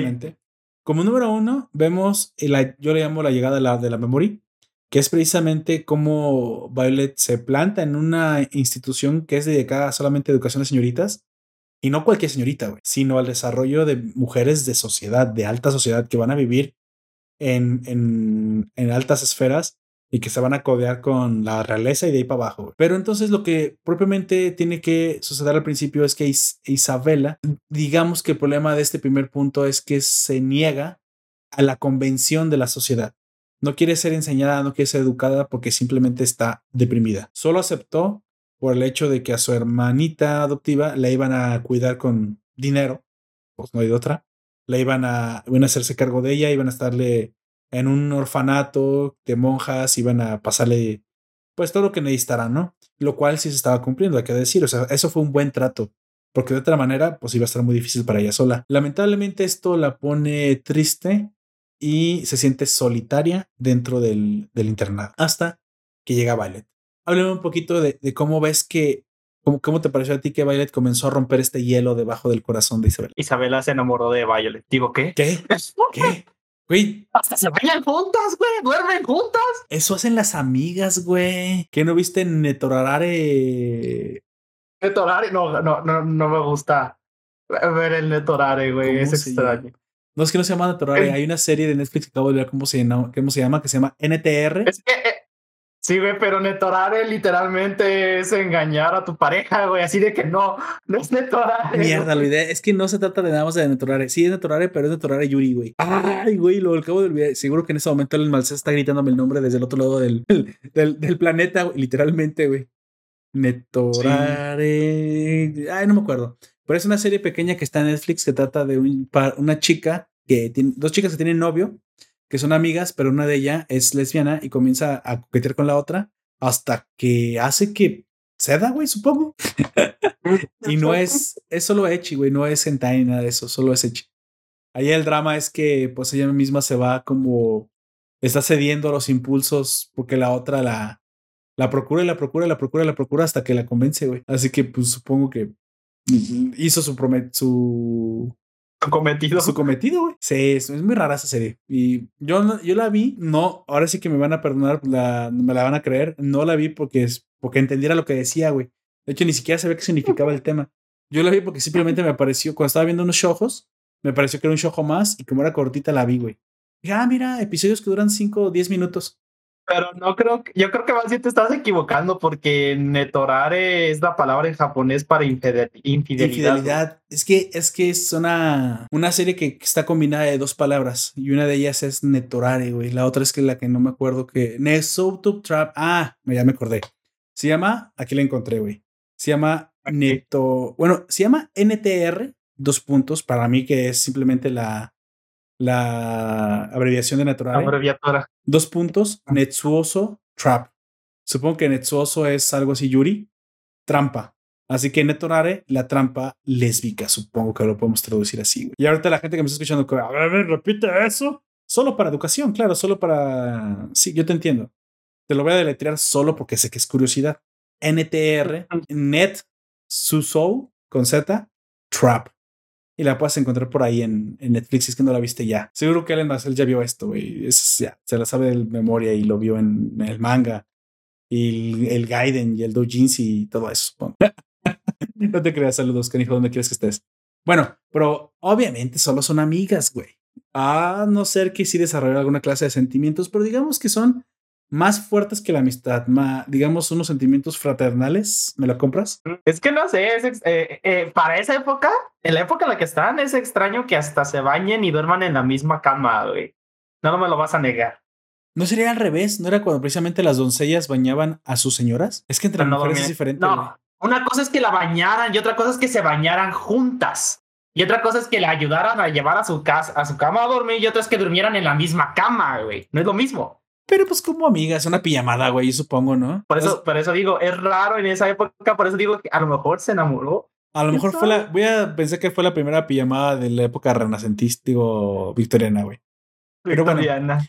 Como número uno, vemos, la, yo le llamo la llegada de la, de la memoria, que es precisamente cómo Violet se planta en una institución que es dedicada solamente a educación de señoritas, y no cualquier señorita, sino al desarrollo de mujeres de sociedad, de alta sociedad, que van a vivir en, en, en altas esferas y que se van a codear con la realeza y de ahí para abajo. Pero entonces lo que propiamente tiene que suceder al principio es que Isabela, digamos que el problema de este primer punto es que se niega a la convención de la sociedad. No quiere ser enseñada, no quiere ser educada porque simplemente está deprimida. Solo aceptó por el hecho de que a su hermanita adoptiva la iban a cuidar con dinero, pues no hay otra. La iban a, iban a hacerse cargo de ella, iban a estarle en un orfanato de monjas iban a pasarle pues todo lo que necesitaran, ¿no? Lo cual sí se estaba cumpliendo, hay que decir, o sea, eso fue un buen trato, porque de otra manera pues iba a estar muy difícil para ella sola. Lamentablemente esto la pone triste y se siente solitaria dentro del, del internado, hasta que llega Violet. Háblame un poquito de, de cómo ves que ¿Cómo, ¿Cómo, te pareció a ti que Violet comenzó a romper este hielo debajo del corazón de Isabel? Isabela se enamoró de Violet. Digo, ¿qué? ¿Qué? ¿Qué? Güey. Hasta se vayan juntas, güey. Duermen juntas. Eso hacen las amigas, güey. ¿Qué no viste en Netorare? Netorare, no, no, no, no me gusta ver el Netorare, güey. Es extraño. No es que no se llama Netorare. Hay una serie de Netflix que acabo de ver cómo se, llama, cómo se llama, que se llama NTR. Es que eh, Sí, güey, pero netorare literalmente es engañar a tu pareja, güey, así de que no, no es netorare. Mierda, la idea es que no se trata de nada más de netorare. Sí es netorare, pero es netorare Yuri, güey. Ay, güey, lo acabo de olvidar. Seguro que en ese momento el Malcés está gritándome el nombre desde el otro lado del, del, del planeta, güey, literalmente, güey. Netorare. Ay, no me acuerdo. Pero es una serie pequeña que está en Netflix que trata de un, una chica que tiene, dos chicas que tienen novio que son amigas, pero una de ellas es lesbiana y comienza a coquetear con la otra hasta que hace que ceda, güey, supongo. y no es, es solo Echi, güey, no es hentai ni nada de eso, solo es Echi. Ahí el drama es que pues ella misma se va como, está cediendo a los impulsos porque la otra la, la procura y la procura y la procura y la procura hasta que la convence, güey. Así que pues supongo que hizo su, su su cometido. Su cometido, güey. Sí, es, muy rara esa serie. Y yo, yo la vi, no, ahora sí que me van a perdonar, la, me la van a creer. No la vi porque, es, porque entendiera lo que decía, güey. De hecho, ni siquiera sabía qué significaba el tema. Yo la vi porque simplemente me apareció, cuando estaba viendo unos ojos, Me pareció que era un show más y como era cortita la vi, güey. Dije, ah, mira, episodios que duran 5 o 10 minutos. Pero no creo, yo creo que más bien te estás equivocando porque netorare es la palabra en japonés para infidelidad. Infidelidad. Es que es que es una, una serie que está combinada de dos palabras y una de ellas es netorare, güey. La otra es que la que no me acuerdo que Nesoutup Trap. Ah, ya me acordé. Se llama, aquí la encontré, güey. Se llama Neto, bueno, se llama NTR, dos puntos, para mí que es simplemente la la abreviación de natural. Abreviatura. Dos puntos, Netsuoso Trap. Supongo que Netsuoso es algo así, Yuri, trampa. Así que Netorare, la trampa lésbica, supongo que lo podemos traducir así. Y ahorita la gente que me está escuchando, a ver, repite eso. Solo para educación, claro, solo para... Sí, yo te entiendo. Te lo voy a deletrear solo porque sé que es curiosidad. NTR, Net Suso con Z, Trap y la puedes encontrar por ahí en, Netflix si es que no la viste ya. Seguro que Ellen Marcel ya vio esto, ya, se la sabe de memoria y lo vio en, el manga. Y el, Gaiden y el Dojins y todo eso, no te creas, saludos, canijo, donde quieres que estés. Bueno, pero obviamente solo son amigas, güey. A no ser que sí desarrollen alguna clase de sentimientos, pero digamos que son más fuertes que la amistad, más, digamos, unos sentimientos fraternales. ¿Me la compras? Es que no sé, es, eh, eh, para esa época, en la época en la que están, es extraño que hasta se bañen y duerman en la misma cama, güey. No, no me lo vas a negar. ¿No sería al revés? ¿No era cuando precisamente las doncellas bañaban a sus señoras? Es que entre mujeres es diferente. No, una cosa es que la bañaran y otra cosa es que se bañaran juntas. Y otra cosa es que le ayudaran a llevar a su casa, a su cama a dormir y otra es que durmieran en la misma cama, güey. No es lo mismo. Pero pues como amigas, una pijamada, güey, supongo, ¿no? Por eso, por eso digo, es raro en esa época, por eso digo que a lo mejor se enamoró. A lo mejor fue la, voy a pensar que fue la primera pijamada de la época renacentista victoriana, güey. Pero bueno,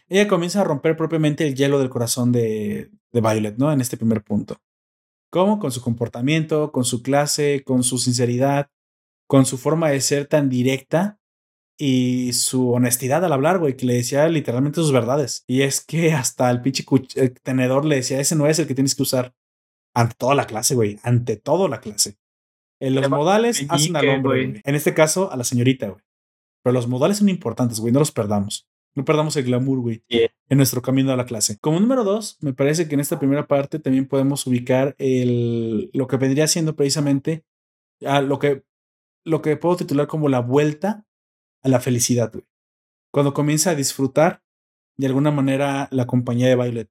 ella comienza a romper propiamente el hielo del corazón de, de Violet, ¿no? En este primer punto. ¿Cómo? Con su comportamiento, con su clase, con su sinceridad, con su forma de ser tan directa y su honestidad al hablar, güey, que le decía literalmente sus verdades. Y es que hasta el pinche tenedor le decía, ese no es el que tienes que usar ante toda la clase, güey, ante toda la clase. En los modales hacen al hombre, güey. En este caso, a la señorita, güey. Pero los modales son importantes, güey, no los perdamos. No perdamos el glamour, güey, en nuestro camino a la clase. Como número dos, me parece que en esta primera parte también podemos ubicar el, lo que vendría siendo precisamente a lo que, lo que puedo titular como la vuelta a la felicidad, güey. Cuando comienza a disfrutar de alguna manera la compañía de Violet.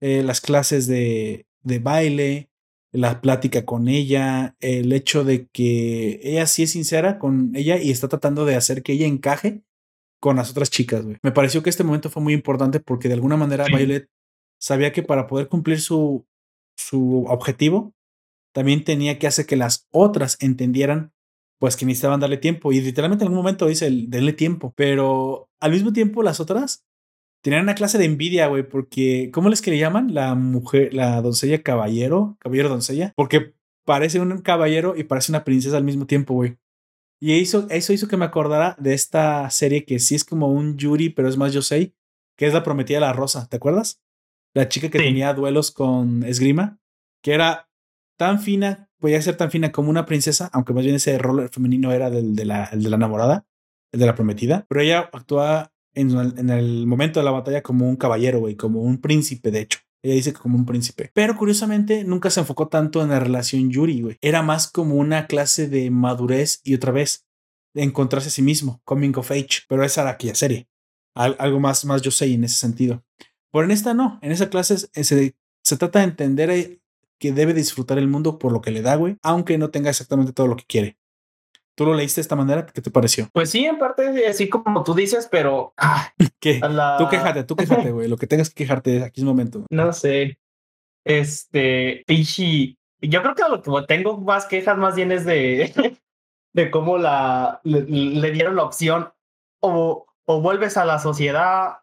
Eh, las clases de, de baile, la plática con ella, el hecho de que ella sí es sincera con ella y está tratando de hacer que ella encaje con las otras chicas, güey. Me pareció que este momento fue muy importante porque de alguna manera Violet sabía que para poder cumplir su, su objetivo, también tenía que hacer que las otras entendieran pues que necesitaban darle tiempo. Y literalmente en algún momento dice el denle tiempo. Pero al mismo tiempo las otras tenían una clase de envidia, güey, porque ¿cómo les que le llaman? La mujer, la doncella caballero, caballero doncella, porque parece un caballero y parece una princesa al mismo tiempo, güey. Y eso, eso hizo que me acordara de esta serie que sí es como un Yuri, pero es más Yosei, que es la prometida de la rosa, ¿te acuerdas? La chica que tenía duelos con esgrima, que era tan fina podía ser tan fina como una princesa, aunque más bien ese rol femenino era del de la, de la enamorada, el de la prometida, pero ella actuaba en, el momento de la batalla como un caballero, güey, como un príncipe, de hecho. Ella dice que como un príncipe. Pero curiosamente nunca se enfocó tanto en la relación Yuri, güey. Era más como una clase de madurez y otra vez de encontrarse a sí mismo, coming of age. Pero esa era aquella serie. algo más, más yo sé en ese sentido. Pero en esta no. En esa clase se, se trata de entender eh, que debe disfrutar el mundo por lo que le da, güey, aunque no tenga exactamente todo lo que quiere. ¿Tú lo leíste de esta manera? ¿Qué te pareció? Pues sí, en parte así como tú dices, pero... ¿Qué? Tú quejate, tú quejate, güey. Lo que tengas que quejarte aquí es momento. No sé. Este, Pichi, yo creo que lo que tengo más quejas más bien es de, de cómo la, le, dieron la opción o, o vuelves a la sociedad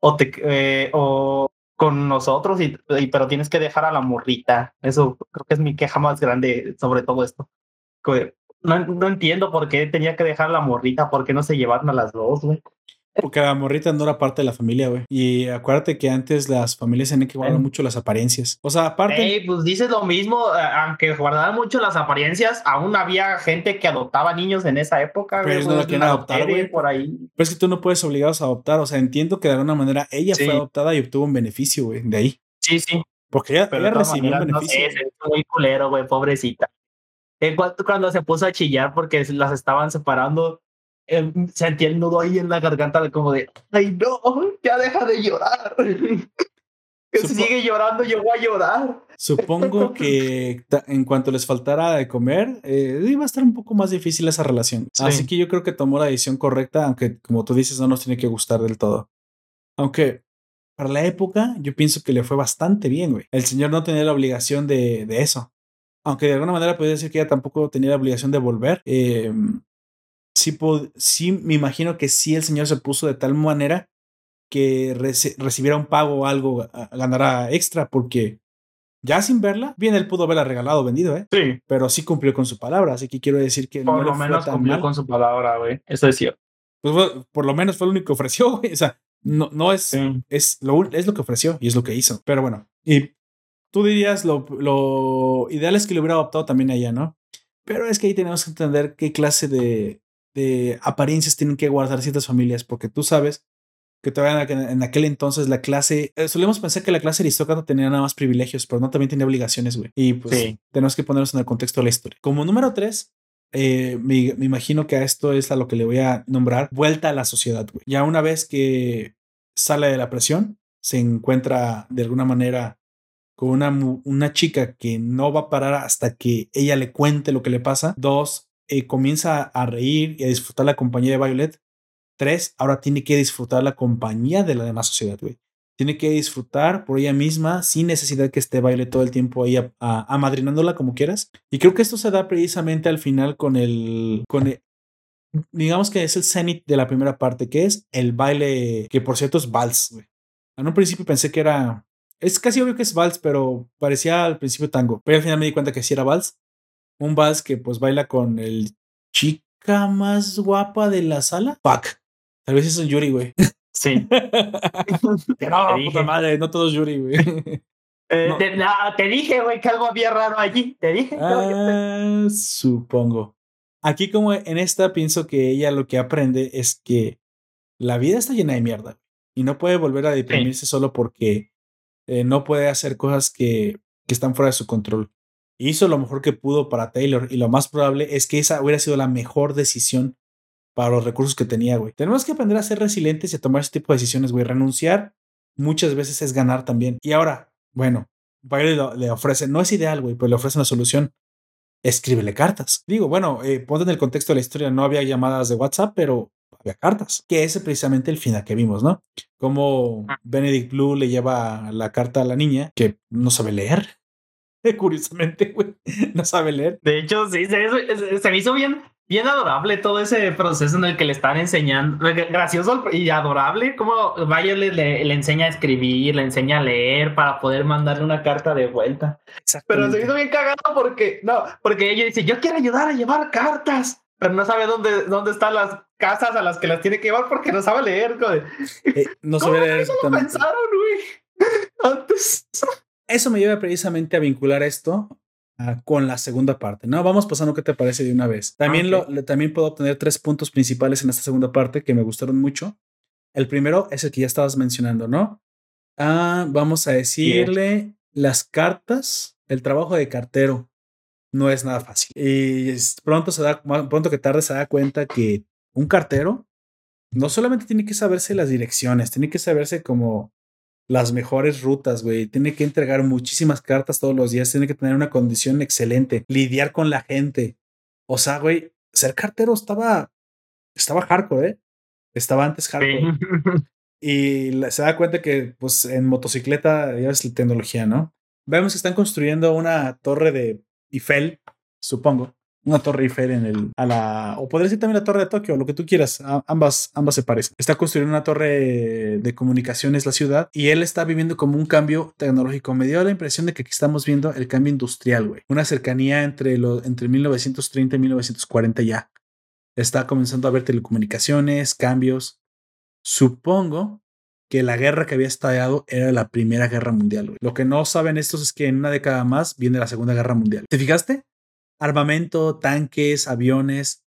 o te, eh, o, con nosotros, y, pero tienes que dejar a la morrita. Eso creo que es mi queja más grande sobre todo esto. No, no entiendo por qué tenía que dejar a la morrita, por qué no se llevaron a las dos, güey. Porque la morrita no era parte de la familia, güey. Y acuérdate que antes las familias tenían que guardar mucho las apariencias. O sea, aparte. Ey, pues dices lo mismo, eh, aunque guardaban mucho las apariencias, aún había gente que adoptaba niños en esa época. Pero güey, no la pues, quieren una adoptar, güey. Por ahí. Pero es que tú no puedes obligarlos a adoptar. O sea, entiendo que de alguna manera ella Sí. fue adoptada y obtuvo un beneficio, güey, de ahí. Sí, sí. Porque ella, Pero recibió un maneras, no beneficio. sé, hizo muy culero, güey, pobrecita. En cuanto cuando se puso a chillar porque las estaban separando, eh, sentí el nudo ahí en la garganta como de, ay no, ya deja de llorar. que si sigue llorando, yo voy a llorar. Supongo que en cuanto les faltara de comer, eh, iba a estar un poco más difícil esa relación. Sí. Así que yo creo que tomó la decisión correcta, aunque como tú dices, no nos tiene que gustar del todo. Aunque para la época, yo pienso que le fue bastante bien, güey. El señor no tenía la obligación de, de eso. Aunque de alguna manera podría decir que ella tampoco tenía la obligación de volver. eh, sí, sí, me imagino que sí el señor se puso de tal manera que reci- recibiera un pago o algo, ganara extra, porque ya sin verla, bien él pudo haberla regalado o vendido, ¿eh? Sí, Pero sí cumplió con su palabra, así que quiero decir que por no lo menos cumplió mal. con su palabra, güey. Eso es cierto. Pues por lo menos fue lo único que ofreció, güey. O sea, no, no es, Sí. es, lo, es lo que ofreció y es lo que hizo. Pero bueno, y tú dirías lo, lo ideal es que le hubiera adoptado también a ella, ¿no? Pero es que ahí tenemos que entender qué clase de, de apariencias tienen que guardar ciertas familias, porque tú sabes que todavía en aquel, en aquel entonces la clase, eh, solemos pensar que la clase aristócrata tenía nada más privilegios, pero no también tenía obligaciones, güey. Y pues Sí. tenemos que ponernos en el contexto de la historia. Como número tres, eh, me, me imagino que a esto es a lo que le voy a nombrar vuelta a la sociedad, güey. Ya una vez que sale de la presión, se encuentra de alguna manera con una, una chica que no va a parar hasta que ella le cuente lo que le pasa. Dos, eh, comienza a reír y a disfrutar la compañía de Violet. Tres, ahora tiene que disfrutar la compañía de la demás sociedad, güey. Tiene que disfrutar por ella misma sin necesidad que esté baile todo el tiempo ahí amadrinándola como quieras. Y creo que esto se da precisamente al final con el, con el- digamos que es el cenit de la primera parte, que es el baile, que por cierto es vals, güey. En un principio pensé que era, es casi obvio que es vals, pero parecía al principio tango. Pero al final me di cuenta que sí era vals. Un vals que pues baila con el chica más guapa de la sala. Fuck. Tal vez es un Yuri, güey. Sí. No, puta madre, no todos Yuri, güey. Eh, No. te, no, te dije, güey, que algo había raro allí. Te dije. Ah, supongo. Aquí como en esta pienso que ella lo que aprende es que la vida está llena de mierda y no puede volver a deprimirse solo porque eh, no puede hacer cosas que, que están fuera de su control. Hizo lo mejor que pudo para Taylor y lo más probable es que esa hubiera sido la mejor decisión para los recursos que tenía, güey. Tenemos que aprender a ser resilientes y a tomar ese tipo de decisiones, güey. Renunciar muchas veces es ganar también. Y ahora, bueno, Bailey le ofrece, no es ideal, güey, pero le ofrece una solución. Escríbele cartas. Digo, bueno, eh, ponte en el contexto de la historia, no había llamadas de WhatsApp, pero había cartas, que es precisamente el final que vimos, ¿no? Como Benedict Blue le lleva la carta a la niña que no sabe leer. Curiosamente, güey, no sabe leer. De hecho, sí, se, me hizo bien, bien adorable todo ese proceso en el que le están enseñando. Gracioso y adorable, como Violet le, le enseña a escribir, le enseña a leer para poder mandarle una carta de vuelta. Pero se me hizo bien cagado porque, no, porque ella dice, yo quiero ayudar a llevar cartas, pero no sabe dónde, dónde están las casas a las que las tiene que llevar porque no sabe leer. güey. Eh, no ¿Cómo sabe leer eso lo pensaron, güey? Antes. Eso me lleva precisamente a vincular esto ah, con la segunda parte, ¿no? Vamos pasando qué te parece de una vez. También, Ok. lo, le- también puedo obtener tres puntos principales en esta segunda parte que me gustaron mucho. El primero es el que ya estabas mencionando, ¿no? Ah, vamos a decirle las cartas, el trabajo de cartero no es nada fácil. Y pronto se da, pronto que tarde se da cuenta que un cartero no solamente tiene que saberse las direcciones, tiene que saberse como las mejores rutas, güey. Tiene que entregar muchísimas cartas todos los días, tiene que tener una condición excelente, lidiar con la gente. O sea, güey, ser cartero estaba, estaba hardcore, ¿eh? Estaba antes hardcore. Y se da cuenta que, pues, en motocicleta ya es la tecnología, ¿no? Vemos que están construyendo una torre de Eiffel, supongo. Una torre Eiffel en el. A la, o podría ser también la torre de Tokio, lo que tú quieras. Ambas, ambas se parecen. Está construyendo una torre de comunicaciones la ciudad y él está viviendo como un cambio tecnológico. Me dio la impresión de que aquí estamos viendo el cambio industrial, güey. Una cercanía entre, lo, entre 1930 y 1940 ya. Está comenzando a haber telecomunicaciones, cambios. Supongo que la guerra que había estallado era la Primera Guerra Mundial. Güey. Lo que no saben estos es que en una década más viene la Segunda Guerra Mundial. ¿Te fijaste? Armamento, tanques, aviones,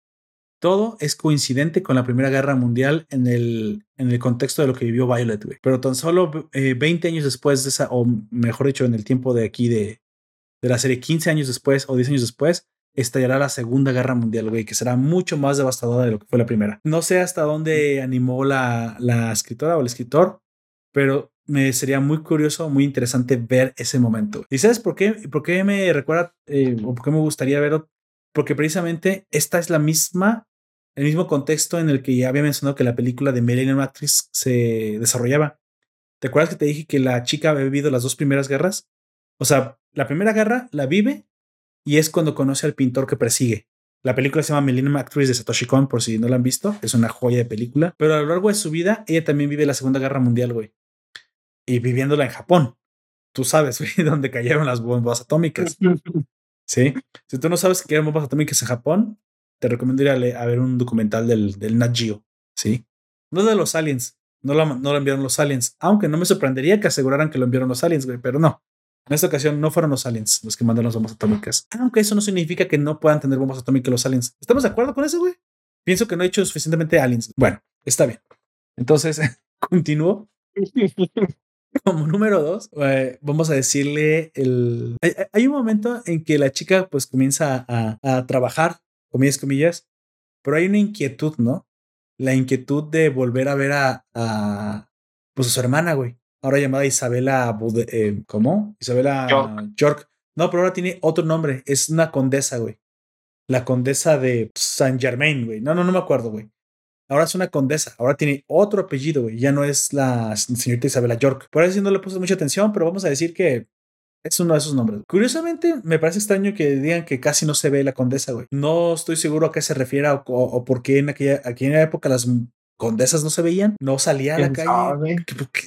todo es coincidente con la Primera Guerra Mundial en el, en el contexto de lo que vivió Violet, güey. Pero tan solo 20 años después de esa, o mejor dicho, en el tiempo de aquí de, de la serie, 15 años después o 10 años después, estallará la Segunda Guerra Mundial, güey, que será mucho más devastadora de lo que fue la primera. No sé hasta dónde animó la, la escritora o el escritor, pero me sería muy curioso, muy interesante ver ese momento. ¿Y sabes por qué? ¿Por qué me recuerda eh, o por qué me gustaría verlo? Porque precisamente esta es la misma, el mismo contexto en el que ya había mencionado que la película de Millennium Matrix se desarrollaba. ¿Te acuerdas que te dije que la chica había vivido las dos primeras guerras? O sea, la primera guerra la vive y es cuando conoce al pintor que persigue. La película se llama Millennium Actress de Satoshi Kon, por si no la han visto. Es una joya de película. Pero a lo largo de su vida, ella también vive la Segunda Guerra Mundial, güey. Y viviéndola en Japón. Tú sabes, güey, donde cayeron las bombas atómicas. Sí. Si tú no sabes que eran bombas atómicas en Japón, te recomiendo ir a, ver un documental del, del Nat Geo. Sí. No de los aliens. No lo, no lo enviaron los aliens. Aunque no me sorprendería que aseguraran que lo enviaron los aliens, güey. Pero no. En esta ocasión no fueron los aliens los que mandaron las bombas atómicas. Aunque eso no significa que no puedan tener bombas atómicas los aliens. ¿Estamos de acuerdo con eso, güey? Pienso que no he hecho suficientemente aliens. Bueno, está bien. Entonces, continúo. Como número dos, eh, vamos a decirle el... Hay, un momento en que la chica pues comienza a, a trabajar, comillas, comillas, pero hay una inquietud, ¿no? La inquietud de volver a ver a, a pues a su hermana, güey ahora llamada Isabela, eh, ¿cómo? Isabela York. No, pero ahora tiene otro nombre, es una condesa, güey. La condesa de Saint Germain, güey. No, no, no me acuerdo, güey. Ahora es una condesa, ahora tiene otro apellido, güey. Ya no es la señorita Isabela York. Por eso no le puse mucha atención, pero vamos a decir que es uno de esos nombres. Curiosamente, me parece extraño que digan que casi no se ve la condesa, güey. No estoy seguro a qué se refiere o, o, por qué en aquella, aquella época las condesas no se veían, no salía a la calle.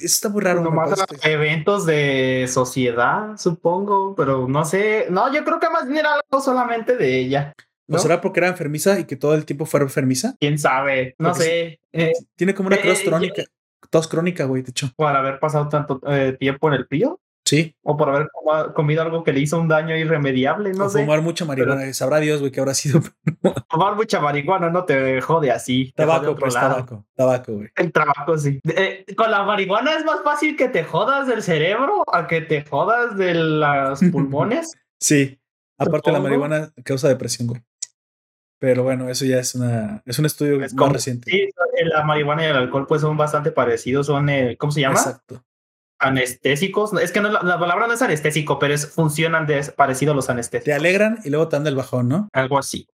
está muy raro. Nomás eventos de sociedad, supongo, pero no sé. No, yo creo que más bien era algo solamente de ella. ¿No? será porque era enfermiza y que todo el tiempo fue enfermiza? Quién sabe, no sé. Eh, tiene como una tos eh, crónica, tos crónica, güey, de hecho. Por haber pasado tanto eh, tiempo en el frío. Sí. O por haber comido algo que le hizo un daño irremediable, no o sé. Fumar mucha marihuana. Sabrá Dios, güey, que habrá sido. Fumar mucha marihuana no te jode así. Tabaco, pues tabaco. Tabaco, güey. El tabaco, sí. Eh, con la marihuana es más fácil que te jodas del cerebro a que te jodas de los pulmones. sí. Aparte, la marihuana causa depresión, güey. Pero bueno, eso ya es una es un estudio más reciente. Sí, la marihuana y el alcohol pues son bastante parecidos, son eh, ¿cómo se llama? Exacto anestésicos. Es que no, la, palabra no es anestésico, pero es, funcionan de, parecido a los anestésicos. Te alegran y luego te dan el bajón, ¿no? Algo así.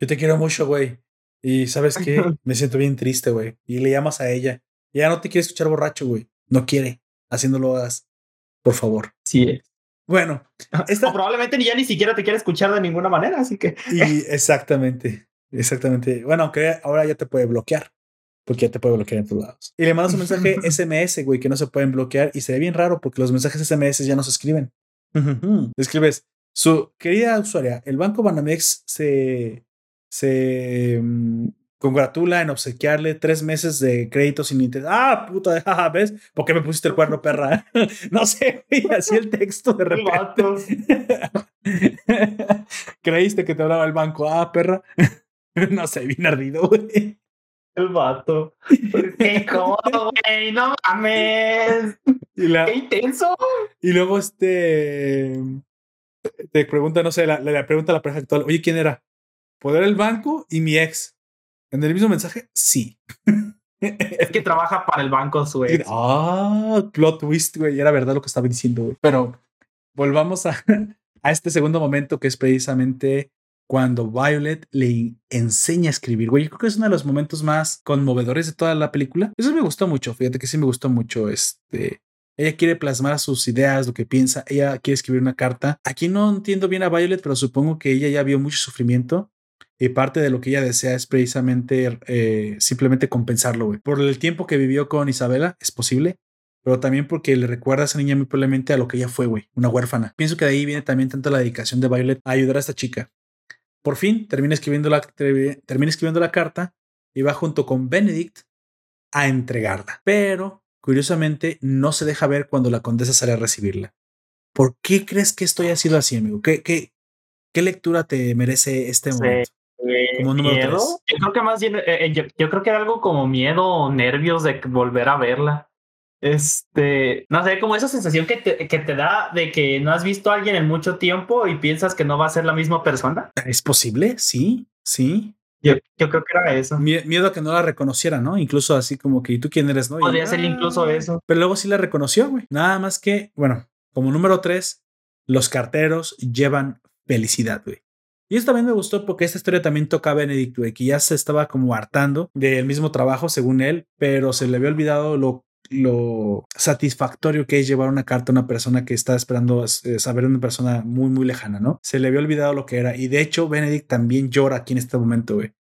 Yo te quiero mucho, güey. Y sabes qué? Me siento bien triste, güey. Y le llamas a ella. Y ya no te quiere escuchar borracho, güey. No quiere. Haciéndolo hagas. Por favor. Sí. Bueno, esta... probablemente ya ni siquiera te quiere escuchar de ninguna manera, así que. y exactamente. Exactamente. Bueno, aunque ahora ya te puede bloquear porque ya te puede bloquear en todos lados. Y le mandas un mensaje SMS, güey, que no se pueden bloquear y sería bien raro porque los mensajes SMS ya no se escriben. escribes, su querida usuaria, el banco Banamex se, se mm, congratula en obsequiarle tres meses de crédito sin interés. Ah, puta, ¿ves? ¿Por qué me pusiste el cuerno, perra? no sé, güey, así el texto de repente. Creíste que te hablaba el banco. Ah, perra. no sé, bien ardido, güey. El vato. Qué cómodo, güey. No mames. Qué intenso. Y luego este. Te pregunta, no sé, le pregunta a la pareja actual, oye, ¿quién era? ¿Poder el banco y mi ex? ¿En el mismo mensaje? Sí. Es que trabaja para el banco su ex. Ah, plot twist, güey. Era verdad lo que estaba diciendo, güey. Pero volvamos a, a este segundo momento que es precisamente cuando Violet le enseña a escribir, güey. Yo creo que es uno de los momentos más conmovedores de toda la película. Eso me gustó mucho, fíjate que sí me gustó mucho. Este, ella quiere plasmar sus ideas, lo que piensa. Ella quiere escribir una carta. Aquí no entiendo bien a Violet, pero supongo que ella ya vio mucho sufrimiento. Y parte de lo que ella desea es precisamente eh, simplemente compensarlo, güey. Por el tiempo que vivió con Isabela, es posible pero también porque le recuerda a esa niña muy probablemente a lo que ella fue, güey, una huérfana. Pienso que de ahí viene también tanto la dedicación de Violet a ayudar a esta chica. Por fin termina escribiendo la, termina escribiendo la carta y va junto con Benedict a entregarla. Pero, curiosamente, no se deja ver cuando la condesa sale a recibirla. ¿Por qué crees que esto haya sido así, amigo? ¿Qué, qué, qué lectura te merece este momento? Como número Yo creo que más bien, eh, eh, yo, creo que era algo como miedo o nervios de volver a verla. Este, no sé, como esa sensación que te, que te da de que no has visto a alguien en mucho tiempo y piensas que no va a ser la misma persona. ¿Es posible? Sí, sí. Yo, yo creo que era eso. Miedo a que no la reconociera, ¿no? Incluso así como que, ¿y tú quién eres, no? Podría ser incluso ah". eso. Pero luego sí la reconoció, güey. Nada más que, bueno, como número tres, los carteros llevan felicidad, güey. Y eso también me gustó porque esta historia también toca a Benedict, que ya se estaba como hartando del mismo trabajo, según él, pero se le había olvidado lo, lo satisfactorio que es llevar una carta a una persona que está esperando eh, saber una persona muy, muy lejana, ¿no? Se le había olvidado lo que era. Y de hecho, Benedict también llora aquí en este momento, güey.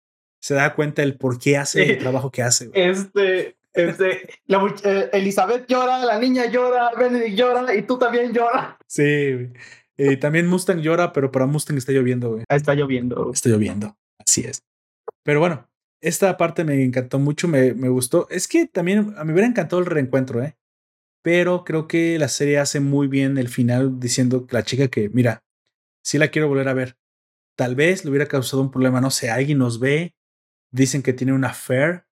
Se da cuenta del por qué hace el trabajo que hace. Güey. Este, este, eh, Elizabeth llora, la niña llora, Benedict llora y tú también llora. Sí, güey. Y también Mustang llora, pero para Mustang está lloviendo, güey. Ah, está lloviendo. Está lloviendo. Así es. Pero bueno, esta parte me encantó mucho, me, me gustó. Es que también a mí me hubiera encantado el reencuentro, ¿eh? Pero creo que la serie hace muy bien el final diciendo que la chica que, mira, sí la quiero volver a ver. Tal vez le hubiera causado un problema, no sé, alguien nos ve, dicen que tiene una affair,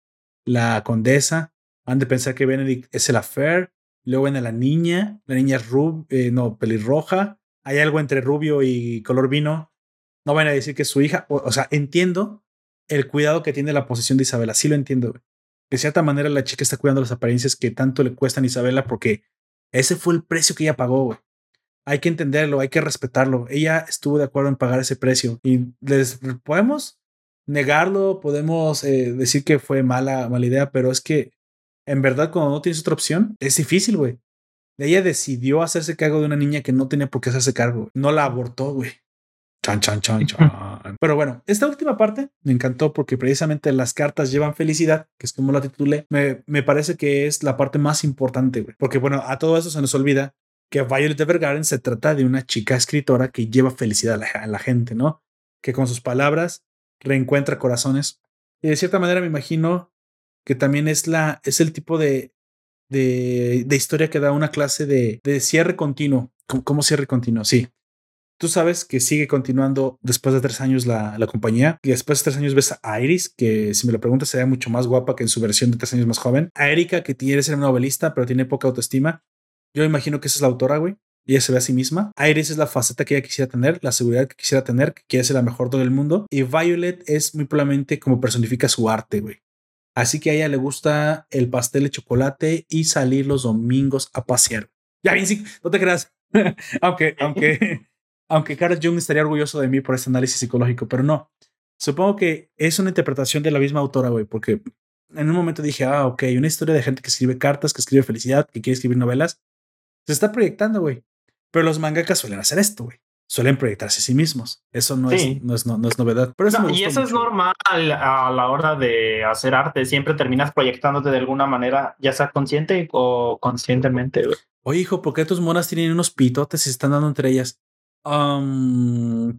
la condesa, han de pensar que Benedict es el affair, luego ven a la niña, la niña es rub, eh, no, pelirroja, hay algo entre rubio y color vino, no van a decir que es su hija. O, sea, entiendo el cuidado que tiene la posesión de Isabela, sí lo entiendo. De cierta manera, la chica está cuidando las apariencias que tanto le cuestan a Isabela porque ese fue el precio que ella pagó. Hay que entenderlo, hay que respetarlo. Ella estuvo de acuerdo en pagar ese precio y les podemos negarlo, podemos eh, decir que fue mala, mala idea, pero es que en verdad cuando no tienes otra opción es difícil, güey. Ella decidió hacerse cargo de una niña que no tenía por qué hacerse cargo. No la abortó, güey. Chan, chan, chan, chan. Pero bueno, esta última parte me encantó porque precisamente las cartas llevan felicidad, que es como la titulé. Me, me parece que es la parte más importante, güey. Porque bueno, a todo eso se nos olvida que Violet Evergarden se trata de una chica escritora que lleva felicidad a la, a la gente, ¿no? Que con sus palabras reencuentra corazones. Y de cierta manera me imagino que también es la es el tipo de de, de historia que da una clase de, de cierre continuo. ¿Cómo, cierre continuo? Sí. Tú sabes que sigue continuando después de tres años la, la, compañía y después de tres años ves a Iris, que si me lo preguntas sería mucho más guapa que en su versión de tres años más joven. A Erika, que quiere ser novelista, pero tiene poca autoestima. Yo imagino que esa es la autora, güey. Ella se ve a sí misma. Iris es la faceta que ella quisiera tener, la seguridad que quisiera tener, que quiere ser la mejor del mundo. Y Violet es muy probablemente como personifica su arte, güey. Así que a ella le gusta el pastel de chocolate y salir los domingos a pasear. Ya bien, sí, no te creas. aunque, aunque, aunque Carl Jung estaría orgulloso de mí por este análisis psicológico, pero no. Supongo que es una interpretación de la misma autora, güey, porque en un momento dije, ah, ok, una historia de gente que escribe cartas, que escribe felicidad, que quiere escribir novelas. Se está proyectando, güey. Pero los mangakas suelen hacer esto, güey suelen proyectarse a sí mismos. Eso no, es, no, es, no, es novedad. Pero y eso es normal a la hora de hacer arte. Siempre terminas proyectándote de alguna manera, ya sea consciente o conscientemente. Oye, hijo, ¿por qué tus monas tienen unos pitotes y se están dando entre ellas?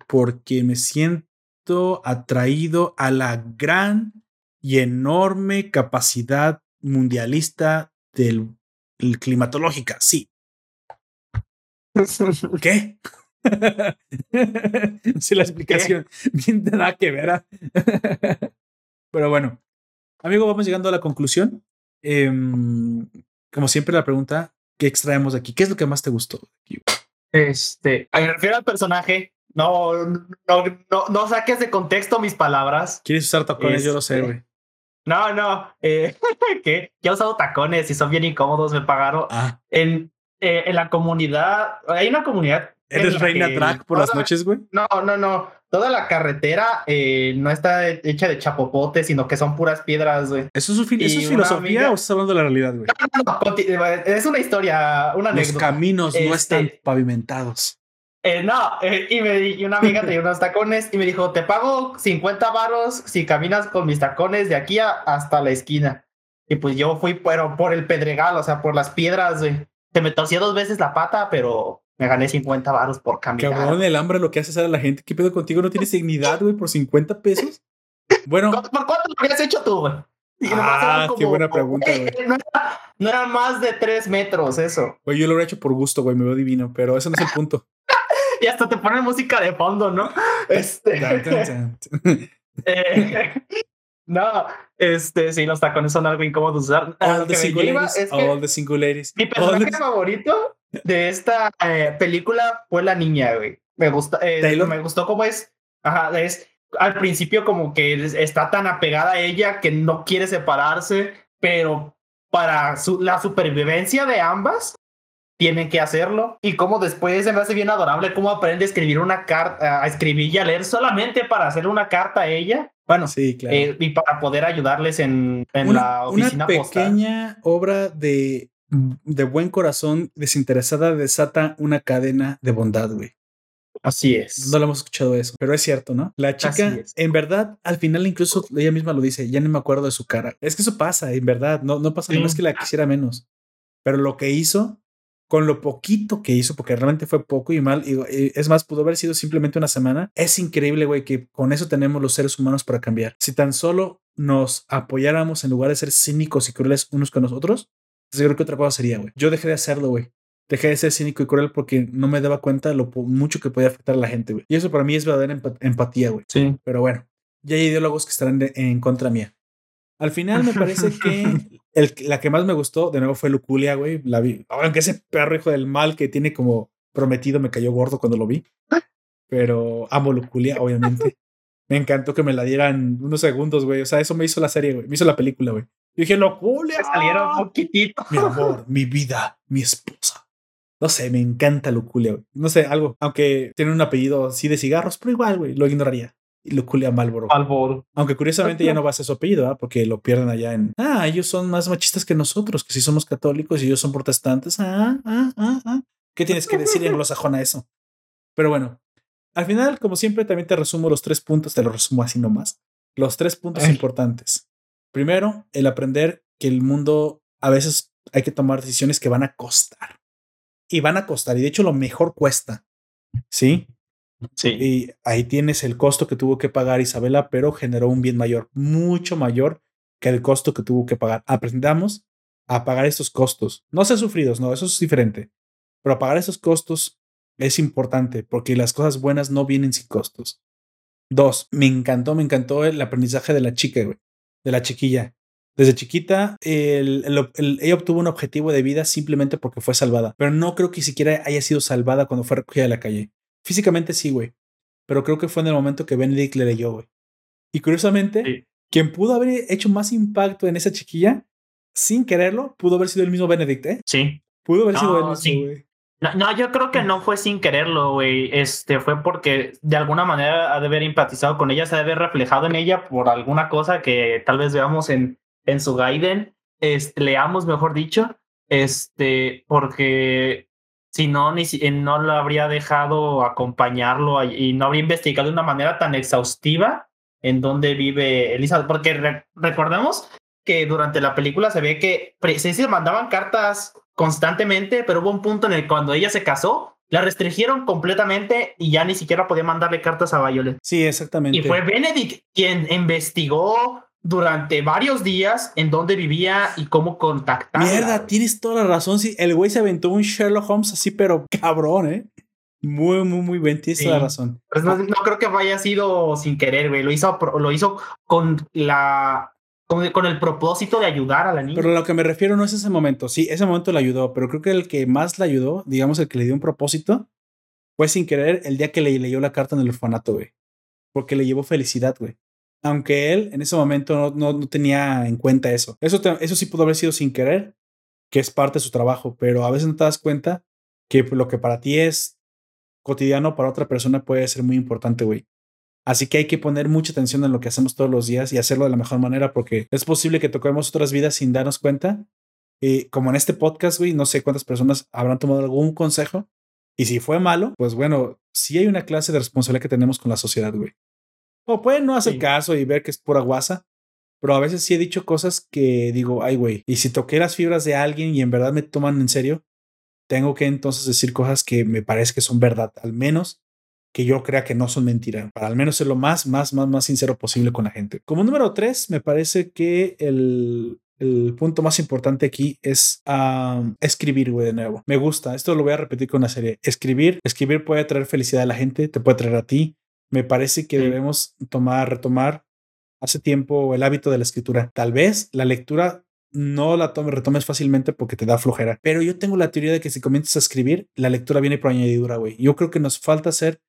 porque me siento atraído a la gran y enorme capacidad mundialista del climatológica. Sí. ¿Qué? sí, la explicación bien nada que ver. ¿ah? Pero bueno, amigo, vamos llegando a la conclusión. Em, como siempre, la pregunta: ¿qué extraemos de aquí? ¿Qué es lo que más te gustó? Este, me refiero al personaje. No, no, no, no saques de contexto mis palabras. ¿Quieres usar tacones? Yo lo sé, este, güey. No, no, eh, que ya he usado tacones y son bien incómodos, me pagaron. Ah. En, eh, en la comunidad, hay una comunidad ¿Eres reina drag por las noches, güey? No, no, no. Toda la carretera eh, no está hecha de chapopote, sino que son puras piedras, güey. ¿Eso es, filosofía o estás hablando de la realidad, güey? es una historia, una anécdota. Los caminos no están este, pavimentados. Eh, no, eh, y, me, y una amiga tenía unos tacones y me dijo, te pago 50 varos si caminas con mis tacones de aquí hasta la esquina. Y pues yo fui pero por el pedregal, o sea, por las piedras, güey. Se me torció dos veces la pata, pero me gané 50 varos por caminar. Cabrón, el hambre lo que haces a la gente. ¿Qué pedo contigo? ¿No tienes dignidad, güey, por 50 pesos? Bueno. ¿Por cuánto lo habías hecho tú, güey? ah, qué buena pregunta, güey. No, era, más de tres metros eso. Güey, yo lo hubiera hecho por gusto, güey, me veo divino, pero ese no es el punto. y hasta te ponen música de fondo, ¿no? Este. eh, no, este, sí, los tacones son algo incómodos usar. All the single ladies. all the single ladies. Mi personaje favorito de esta eh, película fue la niña, güey. Me gusta, eh, me gustó cómo es. Ajá, es al principio como que está tan apegada a ella que no quiere separarse, pero para la supervivencia de ambas tienen que hacerlo. Y como después se me hace bien adorable cómo aprende a escribir una carta, a escribir y a leer solamente para hacer una carta a ella. Bueno, sí, claro. Eh, y para poder ayudarles en, en la oficina Una pequeña obra de, de buen corazón desinteresada desata una cadena de bondad, güey. Así es. No lo hemos escuchado eso, pero es cierto, ¿no? La chica, en verdad, al final incluso ella misma lo dice, ya no me acuerdo de su cara. Es que eso pasa, en verdad, no, no pasa nada más que la quisiera menos. Pero lo que hizo, con lo poquito que hizo, porque realmente fue poco y mal, y, es más, pudo haber sido simplemente una semana, es increíble, güey, que con eso tenemos los seres humanos para cambiar. Si tan solo nos apoyáramos en lugar de ser cínicos y crueles unos con nosotros, yo creo que otra cosa sería, güey. Yo dejé de hacerlo, güey dejé de ser cínico y cruel porque no me daba cuenta de lo mucho que podía afectar a la gente, güey. Y eso para mí es verdadera empatía, güey. Sí. Pero bueno, ya hay ideólogos que estarán en contra mía. Al final me parece que el, la que más me gustó, de nuevo, fue Luculia, güey. La vi. Aunque ese perro hijo del mal que tiene como prometido me cayó gordo cuando lo vi. Pero amo Luculia, obviamente. Me encantó que me la dieran unos segundos, güey. O sea, eso me hizo la serie, güey. Me hizo la película, güey. Yo dije, Luculia. Salieron un poquitito. Mi amor, mi vida, mi esposa. No sé, me encanta Luculia, güey. No sé, algo. Aunque tiene un apellido así de cigarros, pero igual, güey, lo ignoraría. Luculia Malboro. Malboro. Aunque curiosamente ya no va a ser su apellido, ¿ah? porque lo pierden allá en. Ah, ellos son más machistas que nosotros, que si somos católicos y ellos son protestantes. Ah, ah, ah, ah. ¿Qué tienes que decir en anglosajón a eso? Pero bueno, al final, como siempre, también te resumo los tres puntos, te los resumo así nomás. Los tres puntos importantes. Primero, el aprender que el mundo a veces hay que tomar decisiones que van a costar y van a costar. Y de hecho, lo mejor cuesta. Sí. Sí. Y ahí tienes el costo que tuvo que pagar Isabela, pero generó un bien mayor, mucho mayor que el costo que tuvo que pagar. Aprendamos a pagar estos costos. No ser sufridos, no, eso es diferente. Pero pagar esos costos es importante porque las cosas buenas no vienen sin costos. Dos, me encantó, me encantó el aprendizaje de la chica, güey, de la chiquilla. Desde chiquita, ella obtuvo un objetivo de vida simplemente porque fue salvada, pero no creo que siquiera haya sido salvada cuando fue recogida de la calle. Físicamente sí, güey, pero creo que fue en el momento que Benedict le leyó, güey. Y curiosamente, quien pudo haber hecho más impacto en esa chiquilla, sin quererlo, pudo haber sido el mismo Benedict, ¿eh? Sí. Pudo haber sido él mismo, güey. No, yo creo que no fue sin quererlo, güey. Este fue porque de alguna manera ha de haber empatizado con ella, se ha de haber reflejado en ella por alguna cosa que tal vez veamos en, en su Gaiden, este, leamos, mejor dicho, este, porque si no, ni si, no lo habría dejado acompañarlo y no habría investigado de una manera tan exhaustiva en dónde vive Elizabeth, porque recordemos que durante la película se ve que se mandaban cartas constantemente, pero hubo un punto en el que cuando ella se casó, la restringieron completamente y ya ni siquiera podía mandarle cartas a Violet. Sí, exactamente. Y fue Benedict quien investigó durante varios días en dónde vivía y cómo contactar. Mierda, tienes toda la razón. Sí, el güey se aventó un Sherlock Holmes así, pero cabrón, ¿eh? Muy, muy, muy bien, tienes toda la razón. Pues no, creo que haya sido sin querer, güey. Lo hizo, lo hizo con la. Con, el propósito de ayudar a la niña. Pero lo que me refiero no es ese momento. Sí, ese momento le ayudó, pero creo que el que más le ayudó, digamos, el que le dio un propósito, fue sin querer el día que le leyó la carta en el orfanato, güey. Porque le llevó felicidad, güey aunque él en ese momento no, no, tenía en cuenta eso. eso. Eso sí pudo haber sido sin querer, que es parte de su trabajo, pero a veces no te das cuenta que lo que para ti es cotidiano, para otra persona puede ser muy importante, güey. Así que hay que poner mucha atención en lo que hacemos todos los días y hacerlo de la mejor manera porque es posible que toquemos otras vidas sin darnos cuenta. Y como en este podcast, güey, no sé cuántas personas habrán tomado algún consejo. Y si fue malo, pues bueno, sí hay una clase de responsabilidad que tenemos con la sociedad, güey. O pueden no hacer caso y ver que es pura guasa. Pero a veces sí he dicho cosas que digo, ay, güey, y si toqué las fibras de alguien y en verdad me toman en serio, tengo que entonces decir cosas que me parece que son verdad, al menos que yo crea que no son mentiras, para al menos ser lo más, más, más, más sincero posible con la gente. Como número tres, me parece que el, el punto más importante aquí es escribir, güey, de nuevo. Me gusta, esto lo voy a repetir con una serie. Escribir, escribir puede traer felicidad a la gente, te puede traer a ti. Me parece que debemos tomar, retomar hace tiempo el hábito de la escritura. Tal vez la lectura no la tomes, retomes fácilmente porque te da flojera. Pero yo tengo la teoría de que si comienzas a escribir, la lectura viene por añadidura, güey. Yo creo que nos falta ser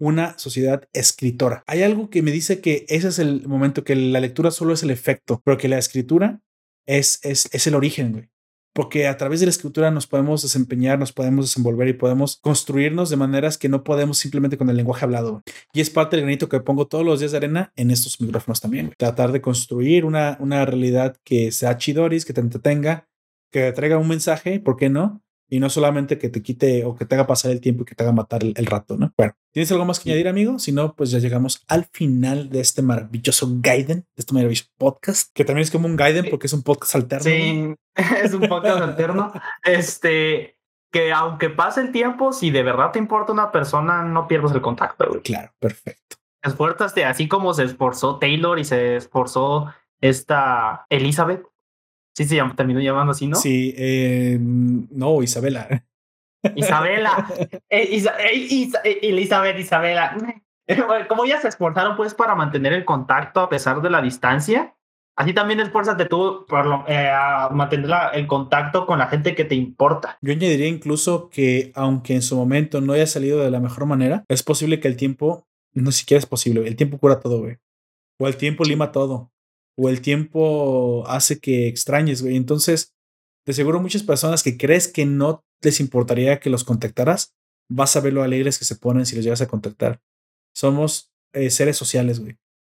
una sociedad escritora. Hay algo que me dice que ese es el momento que la lectura solo es el efecto, pero que la escritura es, es, es el origen, güey. Porque a través de la escritura nos podemos desempeñar, nos podemos desenvolver y podemos construirnos de maneras que no podemos simplemente con el lenguaje hablado. Y es parte del granito que pongo todos los días de arena en estos micrófonos también. Tratar de construir una, una realidad que sea chidoris, que te entretenga, que traiga un mensaje, ¿por qué no? Y no solamente que te quite o que te haga pasar el tiempo y que te haga matar el, rato, ¿no? Bueno, ¿tienes algo más que añadir, amigo? Si no, pues ya llegamos al final de este maravilloso Gaiden, de este maravilloso podcast, que también es como un Gaiden porque es un podcast alterno. Sí, es un podcast alterno. Este, que aunque pase el tiempo, si de verdad te importa una persona, no pierdas el contacto. Güey. Claro, perfecto. Esfuérzate, así como se esforzó Taylor y se esforzó esta Elizabeth Sí, se terminó llamando así, ¿no? Sí, eh, no, Isabela. Isabela. eh, eh, Elizabeth, Isabela. Como ya se esforzaron pues para mantener el contacto a pesar de la distancia, así también esfuérzate tú por eh, a mantener el contacto con la gente que te importa. Yo añadiría incluso que aunque en su momento no haya salido de la mejor manera, es posible que el tiempo, no siquiera es posible, el tiempo cura todo, güey. O el tiempo lima todo o el tiempo hace que extrañes, güey. Entonces, de seguro muchas personas que crees que no les importaría que los contactaras, vas a ver lo alegres que se ponen si los llegas a contactar. Somos eh, seres sociales, güey.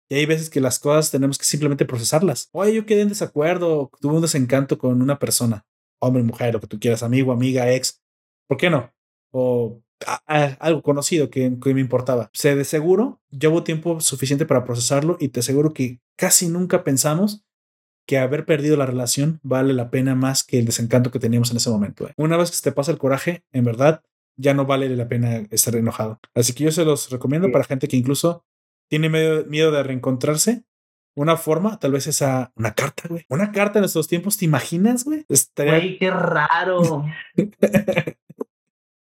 Y hay veces que las cosas tenemos que simplemente procesarlas. Oye, yo quedé en desacuerdo, tuve un desencanto con una persona, hombre, mujer, lo que tú quieras, amigo, amiga, ex. ¿Por qué no? O algo conocido que, que, me importaba. Sé de seguro, llevo tiempo suficiente para procesarlo y te aseguro que casi nunca pensamos que haber perdido la relación vale la pena más que el desencanto que teníamos en ese momento. ¿eh? Una vez que se te pasa el coraje, en verdad, ya no vale la pena estar enojado. Así que yo se los recomiendo para gente que incluso tiene miedo de reencontrarse. Una forma, tal vez esa, una carta, güey. Una carta en estos tiempos, ¿te imaginas, güey? Estaría... qué raro.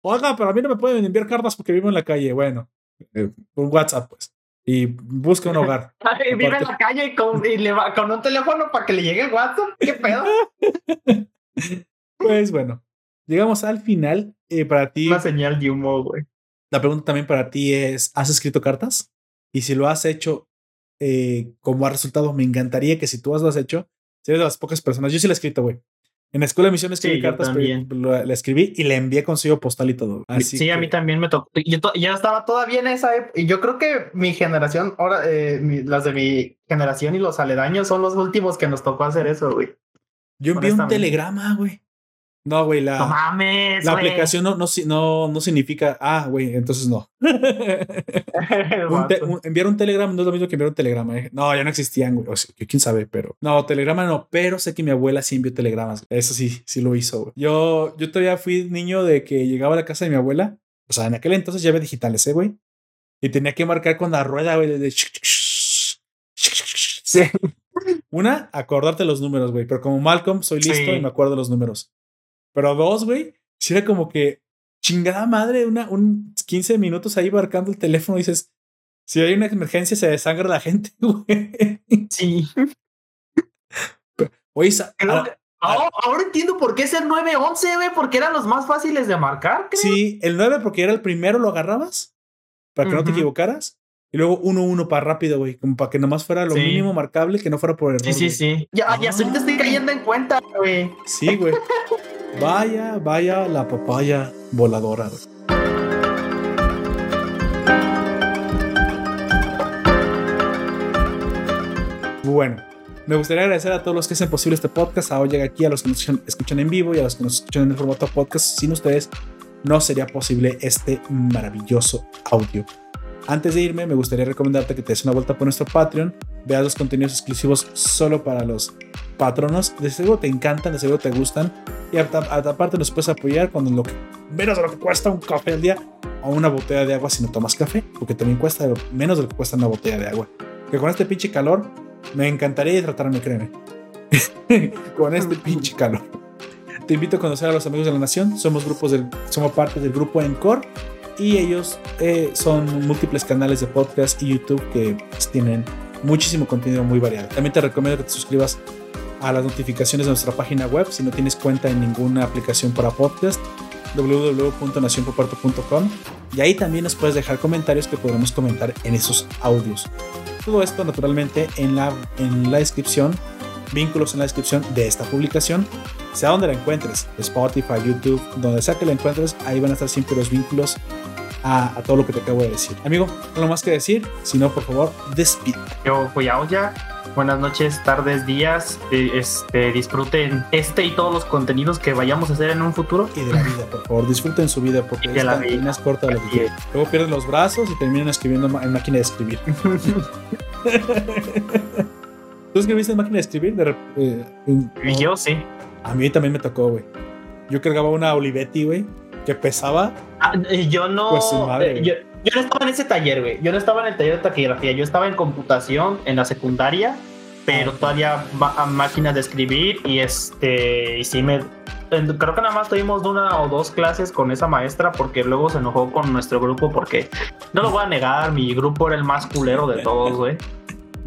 Oiga, pero a mí no me pueden enviar cartas porque vivo en la calle. Bueno, eh, un WhatsApp, pues. Y busca un hogar. vive en la calle con, y le va, con un teléfono para que le llegue el WhatsApp. ¿Qué pedo? pues bueno, llegamos al final. Eh, para ti. Una señal de humo, güey. La pregunta también para ti es: ¿has escrito cartas? Y si lo has hecho, eh, como ha resultado, me encantaría que si tú lo has hecho, serías de las pocas personas. Yo sí lo he escrito, güey. En la escuela de misión escribí cartas, pero la escribí y le envié consigo postal y todo. Así sí, a mí también me tocó. Yo ya estaba todavía en esa época. Y yo creo que mi generación, ahora, eh, las de mi generación y los aledaños son los últimos que nos tocó hacer eso, güey. Yo envié un telegrama, güey. No, güey, la, la aplicación no, no, no, no significa, ah, güey, entonces no. enviar un telegrama no es lo mismo que enviar un telegrama. ¿eh? No, ya no existían, güey. O quién sabe, pero. No, telegrama no, pero sé que mi abuela sí envió telegramas. Eso sí, sí lo hizo, güey. Yo, yo todavía fui niño de que llegaba a la casa de mi abuela. O sea, en aquel entonces ya había digitales, ¿eh, güey? Y tenía que marcar con la rueda, güey, de. Sí. Una, acordarte los números, güey. Pero como Malcolm, soy listo y me acuerdo los números. Pero dos, güey, si era como que chingada madre, una, un 15 minutos ahí marcando el teléfono y dices, si hay una emergencia se desangra la gente, güey. Sí. Oye, ahora, entiendo por qué es el 911, güey, porque eran los más fáciles de marcar, creo. Sí, el 9 porque era el primero, lo agarrabas para que no te equivocaras. Y luego uno uno para rápido, güey, como para que nomás fuera lo mínimo marcable, que no fuera por error. Sí, sí, sí. Ya, ya te estoy cayendo en cuenta, güey. Sí, güey. Vaya, vaya la papaya voladora. Bueno, me gustaría agradecer a todos los que hacen posible este podcast, a llega aquí, a los que nos escuchan en vivo y a los que nos escuchan en el formato podcast. Sin ustedes no sería posible este maravilloso audio. Antes de irme, me gustaría recomendarte que te des una vuelta por nuestro Patreon, veas los contenidos exclusivos solo para los patronos. De seguro te encantan, de seguro te gustan. Y aparte nos puedes apoyar con lo que menos de lo que cuesta un café al día. o una botella de agua si no tomas café, porque también cuesta menos de lo que cuesta una botella de agua. Que con este pinche calor me encantaría hidratarme, créeme. con este pinche calor. Te invito a conocer a los amigos de la nación. Somos grupos del, somos parte del grupo Encore y ellos eh, son múltiples canales de podcast y YouTube que tienen muchísimo contenido muy variado. También te recomiendo que te suscribas a las notificaciones de nuestra página web si no tienes cuenta en ninguna aplicación para podcast www.nacionpoparto.com y ahí también nos puedes dejar comentarios que podremos comentar en esos audios. Todo esto naturalmente en la, en la descripción, vínculos en la descripción de esta publicación, sea donde la encuentres, Spotify, YouTube, donde sea que la encuentres, ahí van a estar siempre los vínculos a, todo lo que te acabo de decir. Amigo, no más que decir, si no, por favor, despide. Yo fui a Olla. Buenas noches, tardes, días. Eh, este, disfruten este y todos los contenidos que vayamos a hacer en un futuro. Y de la vida, por favor, disfruten su vida porque vida es corta de lo que Luego pierden los brazos y terminan escribiendo en máquina de escribir. ¿Tú escribiste en máquina de escribir? Eh, yo sí. A mí también me tocó, güey. Yo cargaba una Olivetti, güey que pesaba. Ah, yo no. Pues eh, yo, no estaba en ese taller, güey. Yo no estaba en el taller de taquigrafía. Yo estaba en computación en la secundaria, pero ah. todavía máquinas de escribir y este. Y sí me. Creo que nada más tuvimos una o dos clases con esa maestra porque luego se enojó con nuestro grupo porque no lo voy a negar, mi grupo era el más culero de todos, güey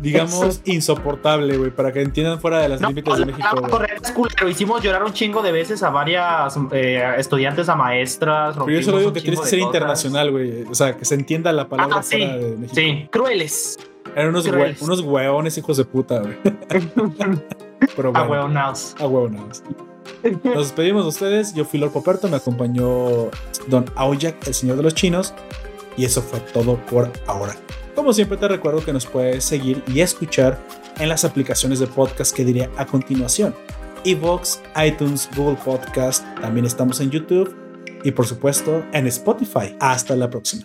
digamos, insoportable, güey, para que entiendan fuera de las límites de México. Correcto, hicimos llorar un chingo de veces a varias eh, estudiantes, a maestras. Pero yo solo digo que tienes que ser internacional, güey. O sea, que se entienda la palabra ah, fuera de México. Sí, crueles. Eran unos, unos hueones hijos de puta, güey. Pero bueno, a hueonados. A hueonados. Nos despedimos de ustedes. Yo fui Lord Poperto, me acompañó Don Aoyak, el señor de los chinos. Y eso fue todo por ahora. Como siempre te recuerdo que nos puedes seguir y escuchar en las aplicaciones de podcast que diré a continuación. Evox, iTunes, Google Podcast, también estamos en YouTube y por supuesto en Spotify. Hasta la próxima.